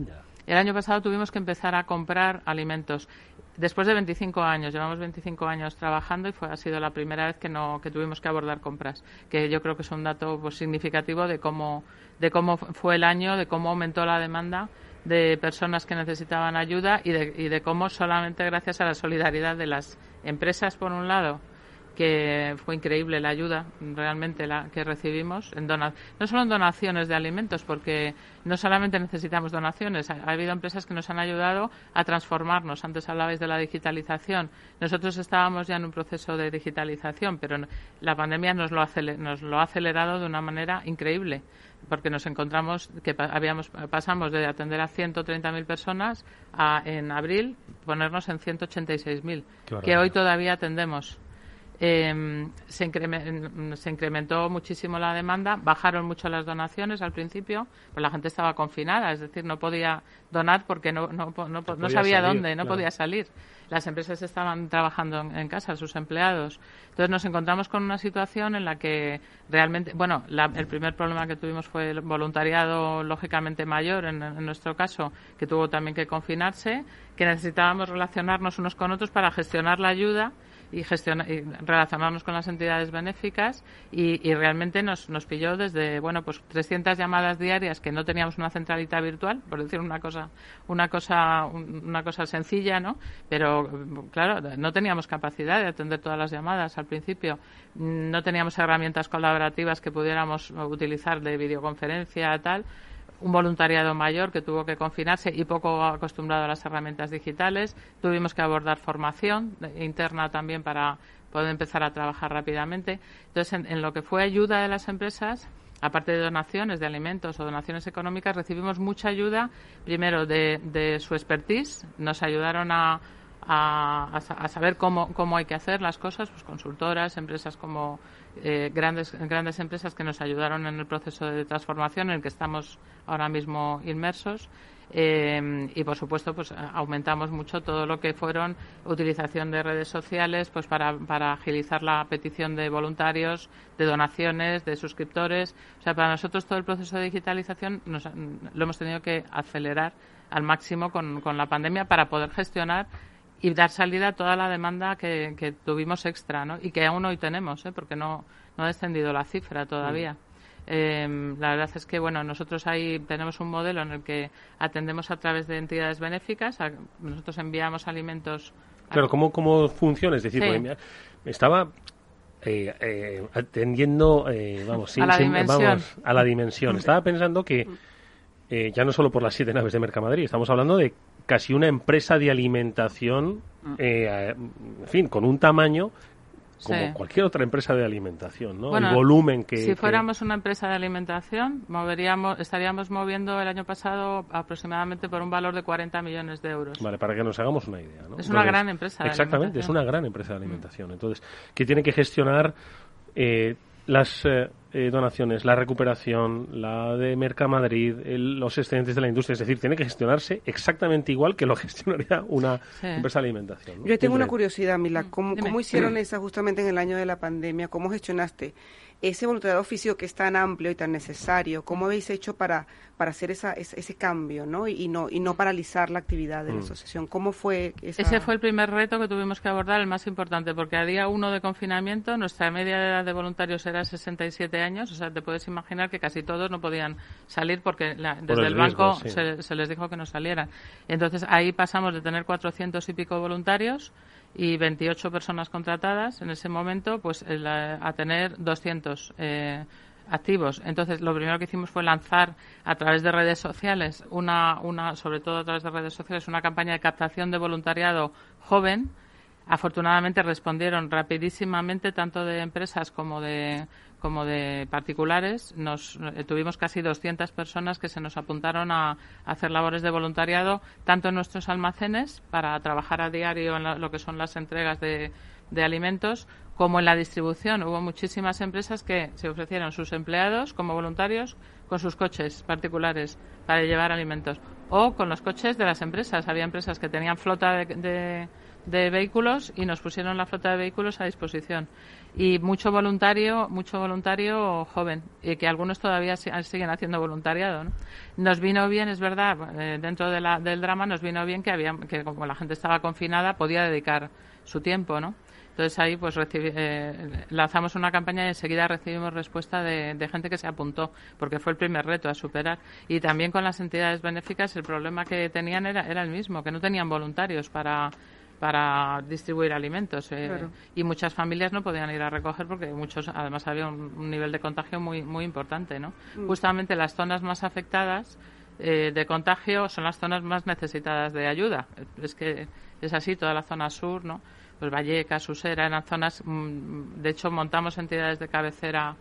El año pasado tuvimos que empezar a comprar alimentos. Después de 25 años, llevamos 25 años trabajando y fue, ha sido la primera vez que, no, que tuvimos que abordar compras, que yo creo que es un dato pues, significativo de cómo, de cómo fue el año, de cómo aumentó la demanda de personas que necesitaban ayuda y de, y de cómo solamente gracias a la solidaridad de las empresas, por un lado, que fue increíble la ayuda realmente la que recibimos en no solo en donaciones de alimentos porque no solamente necesitamos donaciones ha, habido empresas que nos han ayudado a transformarnos. Antes hablabais de la digitalización. Nosotros estábamos ya en un proceso de digitalización pero la pandemia nos lo, nos lo ha acelerado de una manera increíble porque nos encontramos que habíamos pasamos de atender a 130.000 personas a en abril ponernos en 186.000 que hoy todavía atendemos eh, se, incrementó muchísimo la demanda, bajaron mucho las donaciones al principio, pues la gente estaba confinada, es decir, no podía donar porque no, no, no, sabía dónde, no podía salir. Las empresas estaban trabajando en, casa, sus empleados. Entonces nos encontramos con una situación en la que realmente, bueno, el primer problema que tuvimos fue el voluntariado lógicamente mayor, en, en nuestro caso, que tuvo también que confinarse, que necesitábamos relacionarnos unos con otros para gestionar la ayuda y, gestionar, y relacionarnos con las entidades benéficas y, realmente nos, nos pilló desde, bueno, pues 300 llamadas diarias que no teníamos una centralita virtual, por decir una cosa, una cosa, una cosa sencilla, ¿no? Pero, claro, no teníamos capacidad de atender todas las llamadas al principio. No teníamos herramientas colaborativas que pudiéramos utilizar de videoconferencia, tal un voluntariado mayor que tuvo que confinarse y poco acostumbrado a las herramientas digitales. Tuvimos que abordar formación interna también para poder empezar a trabajar rápidamente. Entonces, en, lo que fue ayuda de las empresas, aparte de donaciones de alimentos o donaciones económicas, recibimos mucha ayuda, primero de, de su expertise. Nos ayudaron a, a, saber cómo, cómo hay que hacer las cosas, pues consultoras, empresas como eh, grandes, grandes empresas que nos ayudaron en el proceso de transformación en el que estamos ahora mismo inmersos. Eh, y por supuesto pues aumentamos mucho todo lo que fueron utilización de redes sociales pues para, para agilizar la petición de voluntarios de donaciones de suscriptores o sea para nosotros todo el proceso de digitalización nos, lo hemos tenido que acelerar al máximo con, con la pandemia para poder gestionar y dar salida a toda la demanda que, que tuvimos extra, ¿no? Y que aún hoy tenemos, ¿eh? Porque no, no ha descendido la cifra todavía. Mm. Eh, la verdad es que bueno nosotros ahí tenemos un modelo en el que atendemos a través de entidades benéficas a- nosotros enviamos alimentos a- Claro, ¿cómo, cómo funciona? Es decir, Sí. estaba eh, eh, atendiendo, eh, vamos, A la dimensión. vamos, a la dimensión. Estaba pensando que eh, ya no solo por las siete naves de Mercamadrid, estamos hablando de casi una empresa de alimentación, eh, en fin, con un tamaño como Sí. cualquier otra empresa de alimentación, ¿no? Bueno, El volumen que... Si que- fuéramos una empresa de alimentación, moveríamos, estaríamos moviendo el año pasado aproximadamente por un valor de 40 millones de euros. Vale, para que nos hagamos una idea. ¿no? Es una gran empresa de Exactamente, es una gran empresa de alimentación. Entonces, que tiene que gestionar eh, las eh, eh, donaciones, la recuperación, la de Mercamadrid, el- los excedentes de la industria. Es decir, tiene que gestionarse exactamente igual que lo gestionaría una Sí. empresa de alimentación. ¿no? Yo tengo una curiosidad, Mila. ¿Cómo, cómo hicieron esa justamente en el año de la pandemia? ¿Cómo gestionaste ese voluntariado físico que es tan amplio y tan necesario? ¿Cómo habéis hecho para, para hacer esa, ese, ese cambio ¿no? Y, y no y no paralizar la actividad de la Mm. asociación? ¿Cómo fue esa...? Ese fue el primer reto que tuvimos que abordar, el más importante, porque a día uno de confinamiento nuestra media de edad de voluntarios era 67 años, o sea, te puedes imaginar que casi todos no podían salir porque la- Por desde el el, banco riesgo, sí. se, se les dijo que no salieran. Entonces ahí pasamos de tener 400 y pico voluntarios y 28 personas contratadas en ese momento, pues eh, a tener 200 eh, activos. Entonces, lo primero que hicimos fue lanzar a través de redes sociales, una, una, sobre todo a través de redes sociales, una campaña de captación de voluntariado joven. Afortunadamente respondieron rapidísimamente tanto de empresas como de como de particulares. Nos eh, tuvimos casi 200 personas que se nos apuntaron a, hacer labores de voluntariado tanto en nuestros almacenes para trabajar a diario en la- lo que son las entregas de, alimentos como en la distribución. Hubo muchísimas empresas que se ofrecieron sus empleados como voluntarios con sus coches particulares para llevar alimentos o con los coches de las empresas. Había empresas que tenían flota de- de vehículos y nos pusieron la flota de vehículos a disposición. Y mucho voluntario, mucho voluntario joven, y que algunos todavía si- siguen haciendo voluntariado. ¿no? Nos vino bien, es verdad, eh, dentro de la- del drama nos vino bien que, había, que como la gente estaba confinada podía dedicar su tiempo, ¿no? Entonces ahí pues recibi- eh, lanzamos una campaña y enseguida recibimos respuesta de, de gente que se apuntó, porque fue el primer reto a superar. Y también con las entidades benéficas el problema que tenían era, era el mismo, que no tenían voluntarios para para distribuir alimentos eh, Claro. y muchas familias no podían ir a recoger porque muchos además había un, un nivel de contagio muy muy importante no Mm. justamente las zonas más afectadas eh, de contagio son las zonas más necesitadas de ayuda es que es así toda la zona sur no pues Vallecas Usera eran zonas mm, de hecho montamos entidades de cabecera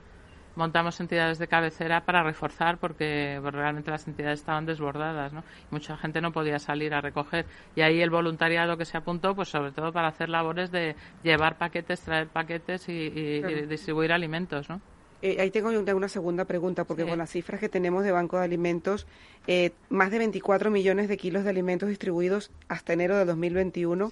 montamos entidades de cabecera para reforzar porque realmente las entidades estaban desbordadas, ¿no? Y mucha gente no podía salir a recoger. Y ahí el voluntariado que se apuntó, pues sobre todo para hacer labores de llevar paquetes, traer paquetes y, y- Claro. y distribuir alimentos, ¿no? Eh, ahí tengo una segunda pregunta, porque con las cifras que tenemos de Banco de Alimentos, eh, más de 24 millones de kilos de alimentos distribuidos hasta enero de 2021.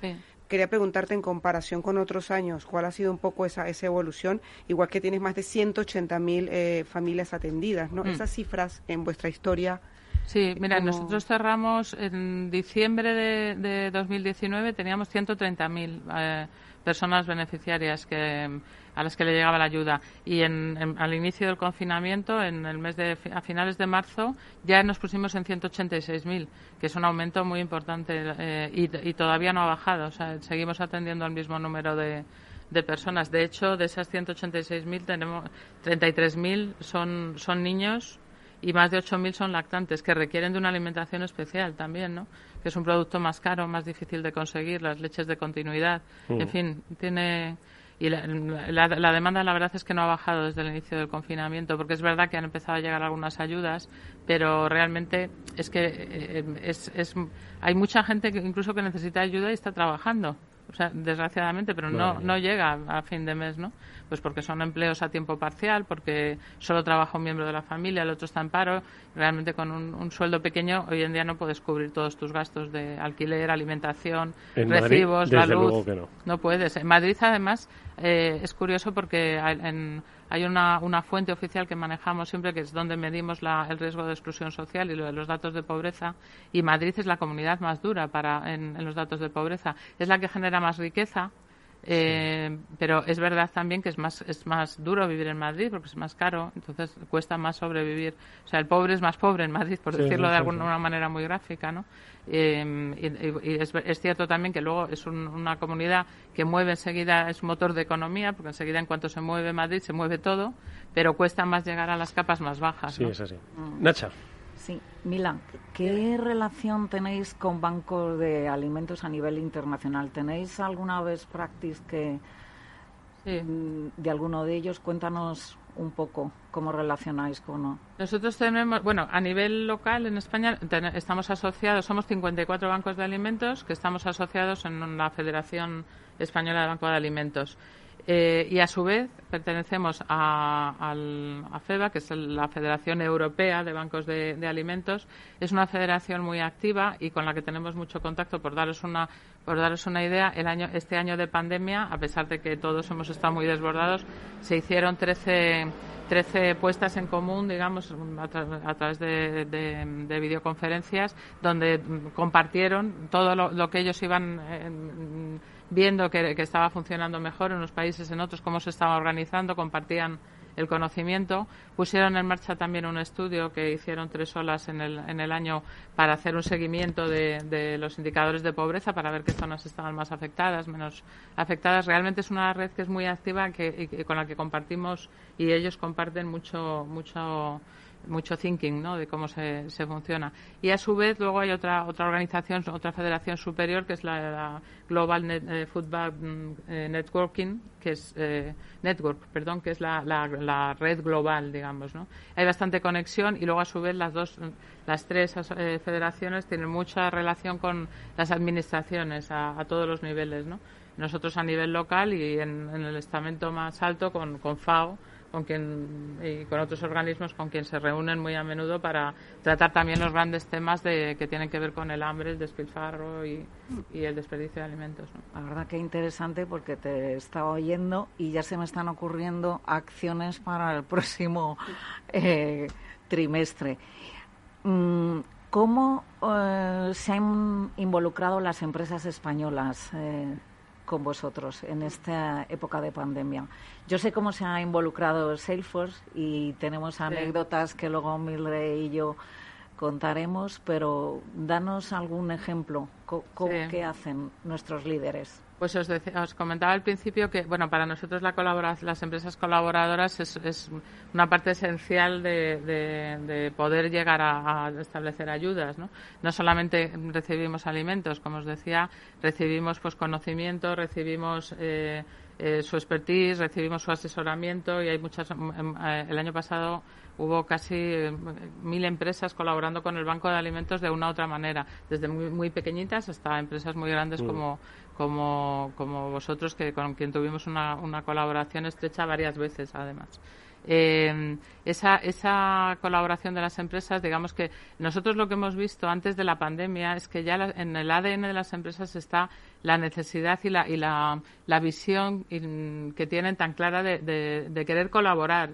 Quería preguntarte en comparación con otros años, ¿cuál ha sido un poco esa, esa evolución? Igual que tienes más de 180 mil eh, familias atendidas, ¿no? Mm. Esas cifras en vuestra historia. Sí, mira, ¿Cómo? nosotros cerramos en diciembre de, de 2019, teníamos 130.000 eh, personas beneficiarias que, a las que le llegaba la ayuda. Y en, en- al inicio del confinamiento, en el mes de, a finales de marzo, ya nos pusimos en 186.000, que es un aumento muy importante eh, y, y todavía no ha bajado. O sea, seguimos atendiendo al mismo número de, de personas. De hecho, de esas 186.000 tenemos 33.000 son, son niños y más de 8.000 son lactantes que requieren de una alimentación especial también, ¿no? Que es un producto más caro, más difícil de conseguir, las leches de continuidad. Mm. En fin, tiene y la, demanda la verdad es que no ha bajado desde el inicio del confinamiento, porque es verdad que han empezado a llegar algunas ayudas, pero realmente es que eh, es, es- hay mucha gente que incluso que necesita ayuda y está trabajando. O sea, desgraciadamente, pero no, no llega a fin de mes, ¿no? Pues porque son empleos a tiempo parcial, porque solo trabaja un miembro de la familia, el otro está en paro. Realmente con un, un sueldo pequeño hoy en día no puedes cubrir todos tus gastos de alquiler, alimentación, En Madrid, recibos, la luz. luego que no. No puedes. En Madrid, además, eh, es curioso porque hay una, una, fuente oficial que manejamos siempre que es donde medimos el riesgo de exclusión social y los datos de pobreza y Madrid es la comunidad más dura para, en los datos de pobreza. Es la que genera más riqueza eh, pero es verdad también que es más, es más duro vivir en Madrid porque es más caro, entonces cuesta más sobrevivir. O sea, el pobre es más pobre en Madrid, por decirlo de alguna manera muy gráfica, ¿no? Eh, y, es, cierto también que luego es una comunidad que mueve enseguida, es un motor de economía, porque enseguida en cuanto se mueve Madrid se mueve todo, pero cuesta más llegar a las capas más bajas. Sí, es así. Nacha. Sí, Mila, ¿qué relación tenéis con bancos de alimentos a nivel internacional? ¿Tenéis alguna vez practice que mm, de alguno de ellos? Cuéntanos un poco cómo relacionáis con Nosotros tenemos, bueno, a nivel local en España estamos asociados, somos 54 bancos de alimentos que estamos asociados en la Federación Española de Banco de Alimentos. Eh, y a su vez pertenecemos a, FEBA, que es la Federación Europea de Bancos de, Alimentos. Es una federación muy activa y con la que tenemos mucho contacto. Por daros una, por daros una idea, el año, este año de pandemia, a pesar de que todos hemos estado muy desbordados, se hicieron 13, 13 puestas en común, digamos, a, través de, videoconferencias, donde compartieron todo lo, que ellos iban. Eh, viendo que, estaba funcionando mejor en unos países, en otros, cómo se estaba organizando, compartían el conocimiento. Pusieron en marcha también un estudio que hicieron tres olas en el, en el año para hacer un seguimiento de, los indicadores de pobreza para ver qué zonas estaban más afectadas, menos afectadas. Realmente es una red que es muy activa que, y con la que compartimos y ellos comparten mucho, mucho mucho thinking ¿no? de cómo se, se, funciona. Y a su vez luego hay otra otra organización, otra federación superior que es la, Global eh, Football mm, eh, Networking, que es eh, Network, perdón, que es la, la, red global, digamos. ¿no? Hay bastante conexión y luego a su vez las dos, las tres federaciones tienen mucha relación con las administraciones a, a todos los niveles. ¿no? Nosotros a nivel local y en, en el estamento más alto con, con FAO con quien y con otros organismos con quien se reúnen muy a menudo para tratar también los grandes temas de, que tienen que ver con el hambre, el despilfarro y, el desperdicio de alimentos. La verdad que interesante porque te estaba oyendo y ya se me están ocurriendo acciones para el próximo eh, trimestre. Mm, ¿Cómo eh, se han involucrado las empresas españolas? Eh, con vosotros en esta época de pandemia. Yo sé cómo se ha involucrado Salesforce y tenemos anécdotas que luego Mildred y yo contaremos, pero danos algún ejemplo. ¿Qué hacen nuestros líderes? Pues os, os, comentaba al principio que, bueno, para nosotros la colaboración, las empresas colaboradoras es, una parte esencial de, poder llegar a, establecer ayudas, ¿no? No solamente recibimos alimentos, como os decía, recibimos pues conocimiento, recibimos eh, eh, su expertise, recibimos su asesoramiento y hay muchas. Em, em, eh, el año pasado hubo casi mil empresas colaborando con el Banco de Alimentos de una u otra manera, desde muy, pequeñitas hasta empresas muy grandes mm. como como, como vosotros, que con quien tuvimos una, una colaboración estrecha varias veces, además. Eh, esa, esa colaboración de las empresas, digamos que nosotros lo que hemos visto antes de la pandemia es que ya en el ADN de las empresas está la necesidad y la, y la, visión que tienen tan clara de, de, querer colaborar,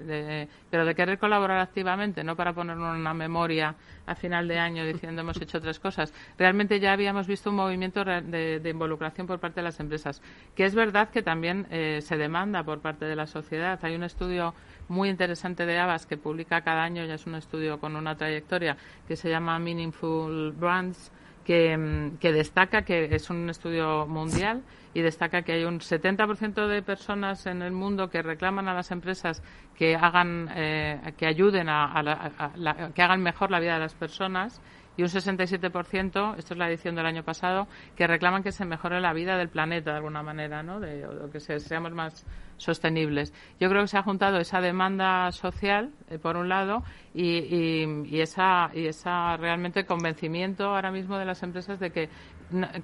pero de querer colaborar activamente, no para poner una memoria a final de año diciendo hemos hecho tres cosas. Realmente ya habíamos visto un movimiento de, involucración por parte de las empresas, que es verdad que también eh, se demanda por parte de la sociedad. Hay un estudio muy interesante de Abbas que publica cada año, ya es un estudio con una trayectoria que se llama Meaningful Brands, que, mm, que, destaca que es un estudio mundial y destaca que hay un 70% de personas en el mundo que reclaman a las empresas que hagan eh, que ayuden a, a que hagan mejor la vida de las personas y un 67%, esto es la edición del año pasado, que reclaman que se mejore la vida del planeta de alguna manera, ¿no? De, o que seamos más sostenibles. Yo creo que se ha juntado esa demanda social, eh, por un lado, y, y, esa, y esa realmente convencimiento ahora mismo de las empresas de que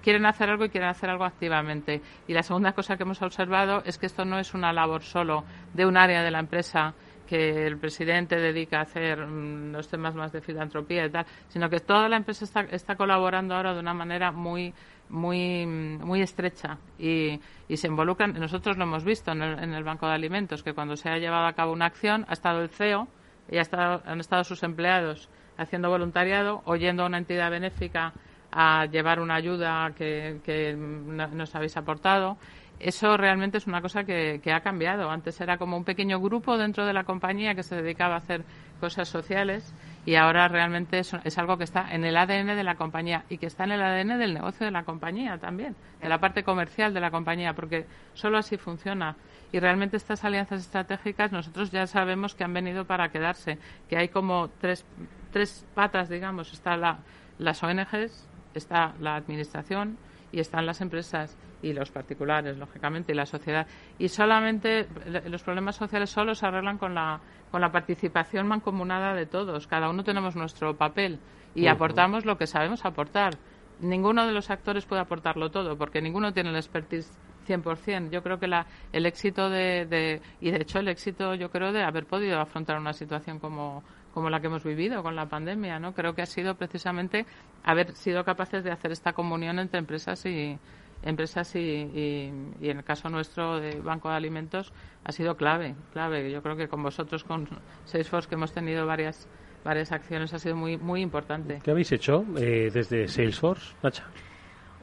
quieren hacer algo y quieren hacer algo activamente. Y la segunda cosa que hemos observado es que esto no es una labor solo de un área de la empresa que el presidente dedica a hacer mm, los temas más de filantropía y tal, sino que toda la empresa está, colaborando ahora de una manera muy muy, muy estrecha y, y, se involucran. Nosotros lo hemos visto en el, en el, Banco de Alimentos, que cuando se ha llevado a cabo una acción ha estado el CEO y ha estado, han estado sus empleados haciendo voluntariado, oyendo a una entidad benéfica a llevar una ayuda que, que nos habéis aportado eso realmente es una cosa que, ha cambiado. Antes era como un pequeño grupo dentro de la compañía que se dedicaba a hacer cosas sociales y ahora realmente es, es, algo que está en el ADN de la compañía y que está en el ADN del negocio de la compañía también, de la parte comercial de la compañía, porque solo así funciona. Y realmente estas alianzas estratégicas nosotros ya sabemos que han venido para quedarse, que hay como tres, tres patas, digamos. Está la, las ONGs, está la administración y están las empresas y los particulares, lógicamente, y la sociedad. Y solamente los problemas sociales solo se arreglan con la, con la participación mancomunada de todos. Cada uno tenemos nuestro papel y aportamos lo que sabemos aportar. Ninguno de los actores puede aportarlo todo porque ninguno tiene el expertise 100%. Yo creo que la, el éxito de, de, y de hecho el éxito yo creo de haber podido afrontar una situación como, como la que hemos vivido con la pandemia, ¿no? Creo que ha sido precisamente haber sido capaces de hacer esta comunión entre empresas y, empresas y, en el caso nuestro de Banco de Alimentos ha sido clave, clave. Yo creo que con vosotros, con Salesforce, que hemos tenido varias varias acciones, ha sido muy muy importante. ¿Qué habéis hecho eh, desde Salesforce, Nacha?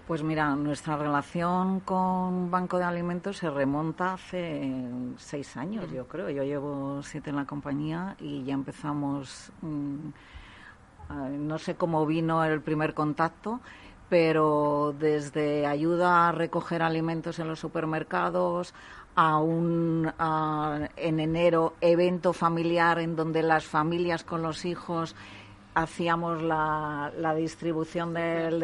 Pues mira, nuestra relación con Banco de Alimentos se remonta hace seis años, yo creo. Yo llevo siete en la compañía y ya empezamos. Mm, no sé cómo vino el primer contacto, pero desde ayuda a recoger alimentos en los supermercados a un en enero evento familiar en donde las familias con los hijos hacíamos la, distribución del,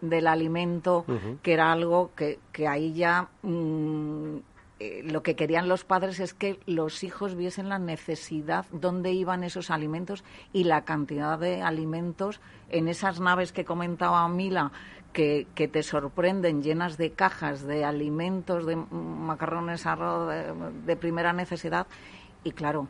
del, alimento, que era algo que, que ahí ya mm, eh, lo que querían los padres es que los hijos viesen la necesidad, dónde iban esos alimentos y la cantidad de alimentos en esas naves que comentaba Mila, que, que te sorprenden llenas de cajas de alimentos, de macarrones, arroz de, primera necesidad. Y claro,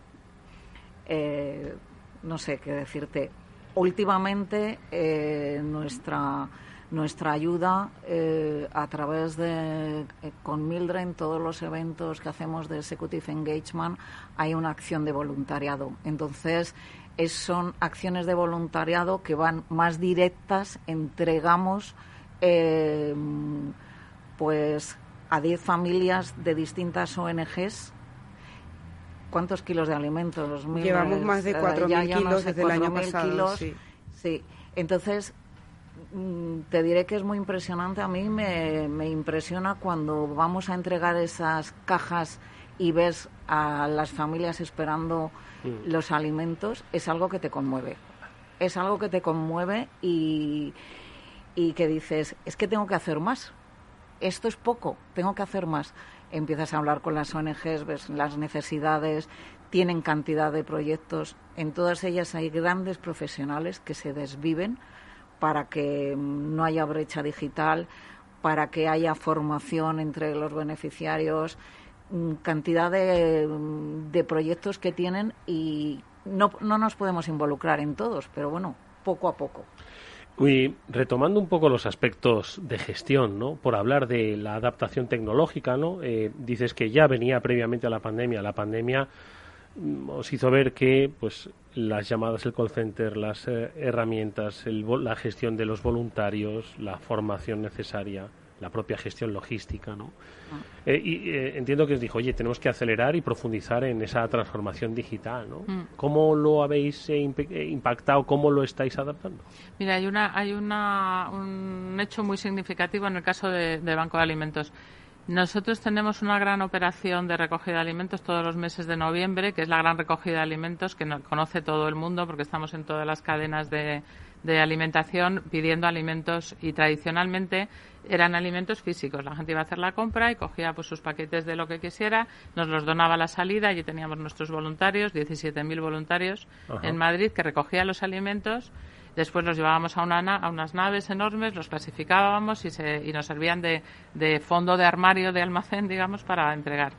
eh, no sé qué decirte, últimamente eh, nuestra nuestra ayuda eh, a través de eh, con Mildred en todos los eventos que hacemos de Executive Engagement hay una acción de voluntariado. Entonces son acciones de voluntariado que van más directas entregamos pues a 10 familias de distintas ONGs ¿Cuántos kilos de alimentos? Llevamos más de 4.000 eh, kilos desde el año pasado. sí. Entonces, mm, te diré que es muy impresionante. A mí me, me, impresiona cuando vamos a entregar esas cajas y ves a las familias esperando mm. los alimentos. Es algo que te conmueve. Es algo que te conmueve y, y que dices, es que tengo que hacer más. Esto es poco, tengo que hacer más empiezas a hablar con las ONGs, ves las necesidades, tienen cantidad de proyectos. En todas ellas hay grandes profesionales que se desviven para que no haya brecha digital, para que haya formación entre los beneficiarios, mm, cantidad de, de proyectos que tienen y no, no nos podemos involucrar en todos, pero bueno, poco a poco. Y retomando un poco los aspectos de gestión, ¿no? Por hablar de la adaptación tecnológica, ¿no? Eh, dices que ya venía previamente a la pandemia. La pandemia mm, os hizo ver que, pues, las llamadas, el call center, las eh, herramientas, la gestión de los voluntarios, la formación necesaria, la propia gestión logística, ¿no? Ah. Eh, y eh, entiendo que os dijo, oye, tenemos que acelerar y profundizar en esa transformación digital, ¿no? Mm. ¿Cómo lo habéis eh, impactado? ¿Cómo lo estáis adaptando? Mira, hay una hay una, un hecho muy significativo en el caso de, de Banco de Alimentos. Nosotros tenemos una gran operación de recogida de alimentos todos los meses de noviembre, que es la gran recogida de alimentos que conoce todo el mundo porque estamos en todas las cadenas de, de alimentación pidiendo alimentos y tradicionalmente eran alimentos físicos. La gente iba a hacer la compra y cogía pues, sus paquetes de lo que quisiera, nos los donaba a la salida. y teníamos nuestros voluntarios, 17.000 voluntarios en Madrid, que recogían los alimentos. Después los llevábamos a, una, a unas naves enormes, los clasificábamos y, se, y nos servían de, de fondo de armario, de almacén, digamos, para entregar.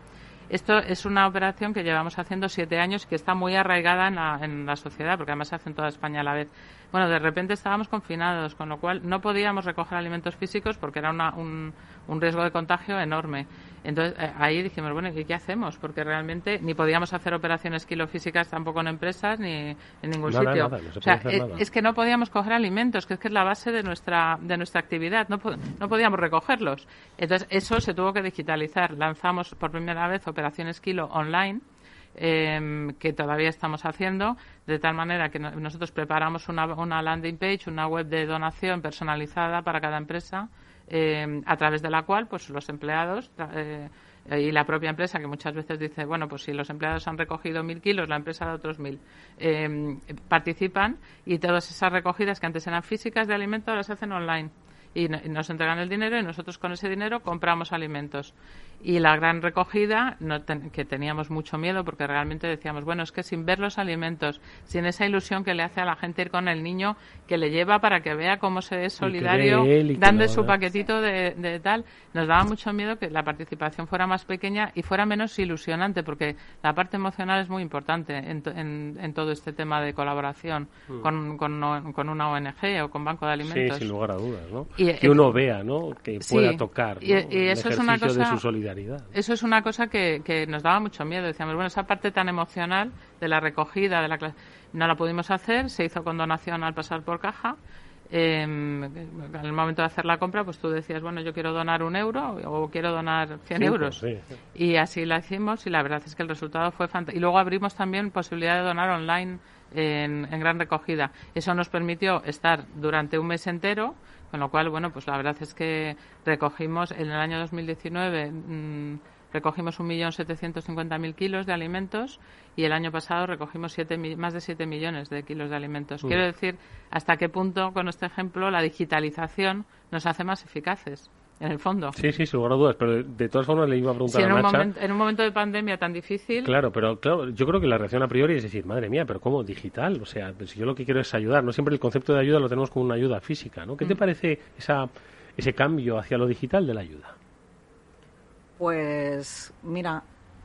Esto es una operación que llevamos haciendo siete años y que está muy arraigada en la, en la sociedad, porque además se hace en toda España a la vez. Bueno, de repente estábamos confinados, con lo cual no podíamos recoger alimentos físicos porque era una, un, un riesgo de contagio enorme. Entonces eh, ahí dijimos, bueno, ¿y qué hacemos? Porque realmente ni podíamos hacer operaciones kilofísicas tampoco en empresas ni en ningún sitio. o sea, es, que no podíamos coger alimentos, que es que es la base de nuestra de nuestra actividad. No, no podíamos recogerlos. Entonces eso se tuvo que digitalizar. Lanzamos por primera vez operaciones kilo online. Em, que todavía estamos haciendo, de tal manera que nosotros preparamos una, una landing page, una web de donación personalizada para cada empresa, eh, a través de la cual pues los empleados eh, y la propia empresa que muchas veces dice bueno pues si los empleados han recogido mil kilos la empresa da otros mil eh, participan y todas esas recogidas que antes eran físicas de alimentos las hacen online y, nos entregan el dinero y nosotros con ese dinero compramos alimentos. Y la gran recogida, que teníamos mucho miedo porque realmente decíamos, bueno, es que sin ver los alimentos, sin esa ilusión que le hace a la gente ir con el niño, que le lleva para que vea cómo se es solidario, dando su paquetito de, tal, nos daba mucho miedo que la participación fuera más pequeña y fuera menos ilusionante, porque la parte emocional es muy importante en, todo este tema de colaboración mm. con, con, una ONG o con Banco de Alimentos. Sí, sin lugar a dudas, ¿no? que uno vea, ¿no? Que pueda tocar y, eso es una cosa, de su solidaridad. Eso es una cosa que, que, nos daba mucho miedo. Decíamos, bueno, esa parte tan emocional de la recogida, de la no la pudimos hacer, se hizo con donación al pasar por caja. Eh, en el momento de hacer la compra, pues tú decías, bueno, yo quiero donar un euro o quiero donar 100 euros. Y así la hicimos y la verdad es que el resultado fue fantástico. Y luego abrimos también posibilidad de donar online en, en gran recogida. Eso nos permitió estar durante un mes entero con lo cual, bueno, pues la verdad es que recogimos en el año 2019 mmm, recogimos 1.750.000 kilos de alimentos y el año pasado recogimos siete, más de 7 millones de kilos de alimentos. Quiero decir hasta qué punto, con este ejemplo, la digitalización nos hace más eficaces en el fondo. Sí, sí, sin lugar a dudas, pero de todas formas le iba a preguntar en a un, momento, en un momento de pandemia tan difícil... Claro, pero claro, yo creo que la reacción a priori es decir, madre mía, pero ¿cómo? ¿Digital? O sea, pues si yo lo que quiero es ayudar, no siempre el concepto de ayuda lo tenemos como una ayuda física, ¿no? ¿Qué te mm. parece esa, ese cambio hacia lo digital de la ayuda? Pues, mira,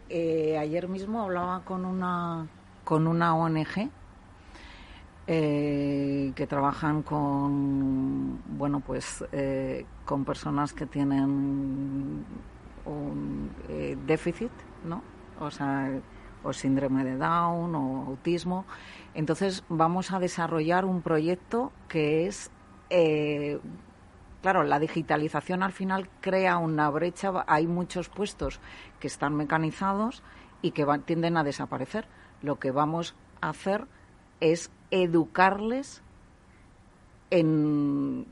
eh, ayer mismo hablaba con una, con una ONG eh, que trabajan con bueno pues eh, con personas que tienen un eh, déficit no o sea o síndrome de Down o autismo. Entonces vamos a desarrollar un proyecto que es claro la digitalización al final crea una brecha. Hay muchos puestos que están mecanizados y que tienden a desaparecer. Lo que vamos a hacer es educarles en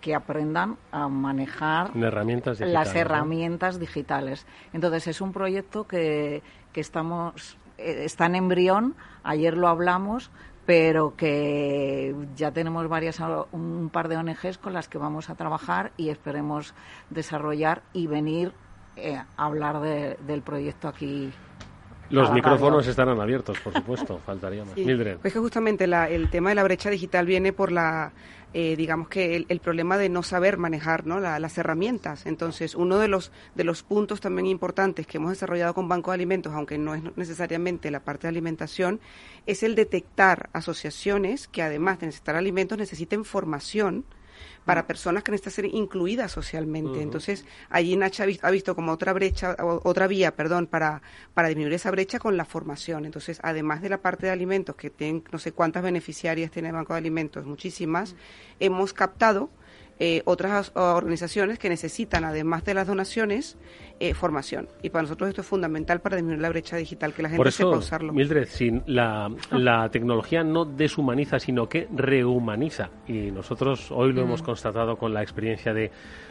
que aprendan a manejar las herramientas digitales. Entonces es un proyecto que, que estamos eh, está en embrión. Ayer lo hablamos, pero que ya tenemos varias un par de ONGs con las que vamos a trabajar y esperemos desarrollar y venir eh, a hablar del proyecto aquí los micrófonos estarán abiertos, por supuesto, faltaría más. Mildred. Pues que justamente el tema de la brecha digital viene por la, eh, digamos que el, problema de no saber manejar ¿no? las herramientas. Entonces, uno de los, de los puntos también importantes que hemos desarrollado con Banco de Alimentos, aunque no es necesariamente la parte de alimentación, es el detectar asociaciones que además de necesitar alimentos necesiten formación para personas que necesitan ser incluidas socialmente. Entonces, allí Nacha ha visto, como otra brecha, otra vía, perdón, para, para disminuir esa brecha con la formación. Entonces, además de la parte de alimentos, que tienen no sé cuántas beneficiarias tiene el Banco de Alimentos, muchísimas, hemos captado eh, otras organizaciones que necesitan, además de las donaciones, eh, formación. Y para nosotros esto es fundamental para disminuir la brecha digital, que la gente sepa usarlo. Mildred, sin la, la tecnología no deshumaniza, sino que rehumaniza. Y nosotros hoy lo hemos mm. constatado con la experiencia de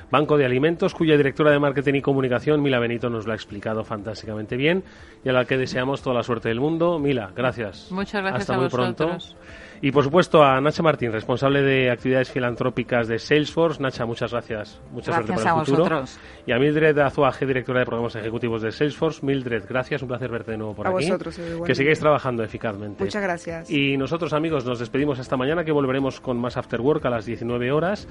Banco de Alimentos, cuya directora de Marketing y Comunicación, Mila Benito, nos lo ha explicado fantásticamente bien y a la que deseamos toda la suerte del mundo. Mila, gracias. Muchas gracias Hasta a muy pronto. Y por supuesto a Nacha Martín, responsable de actividades filantrópicas de Salesforce. Nacha, muchas gracias. Mucha suerte para el futuro. Y a Mildred Azuaje, directora de programas ejecutivos de Salesforce. Mildred, gracias. Un placer verte de nuevo por a aquí. Vosotros, que sigáis trabajando eficazmente. Muchas gracias. Y nosotros, amigos, nos despedimos esta mañana que volveremos con más After Work a las 19 horas.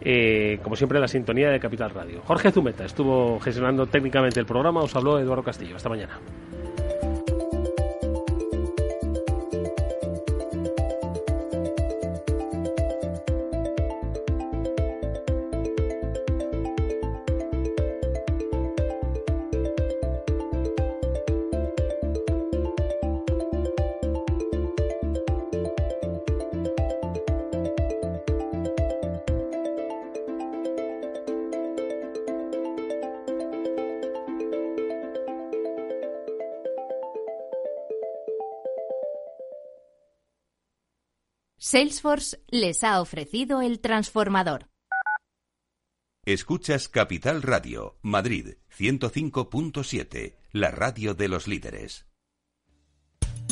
eh, como siempre, la sintonía de Capital Radio. Jorge Zumeta estuvo gestionando técnicamente el programa, os habló Eduardo Castillo. Hasta mañana. Salesforce les ha ofrecido el transformador. Escuchas Capital Radio, Madrid 105.7, la radio de los líderes.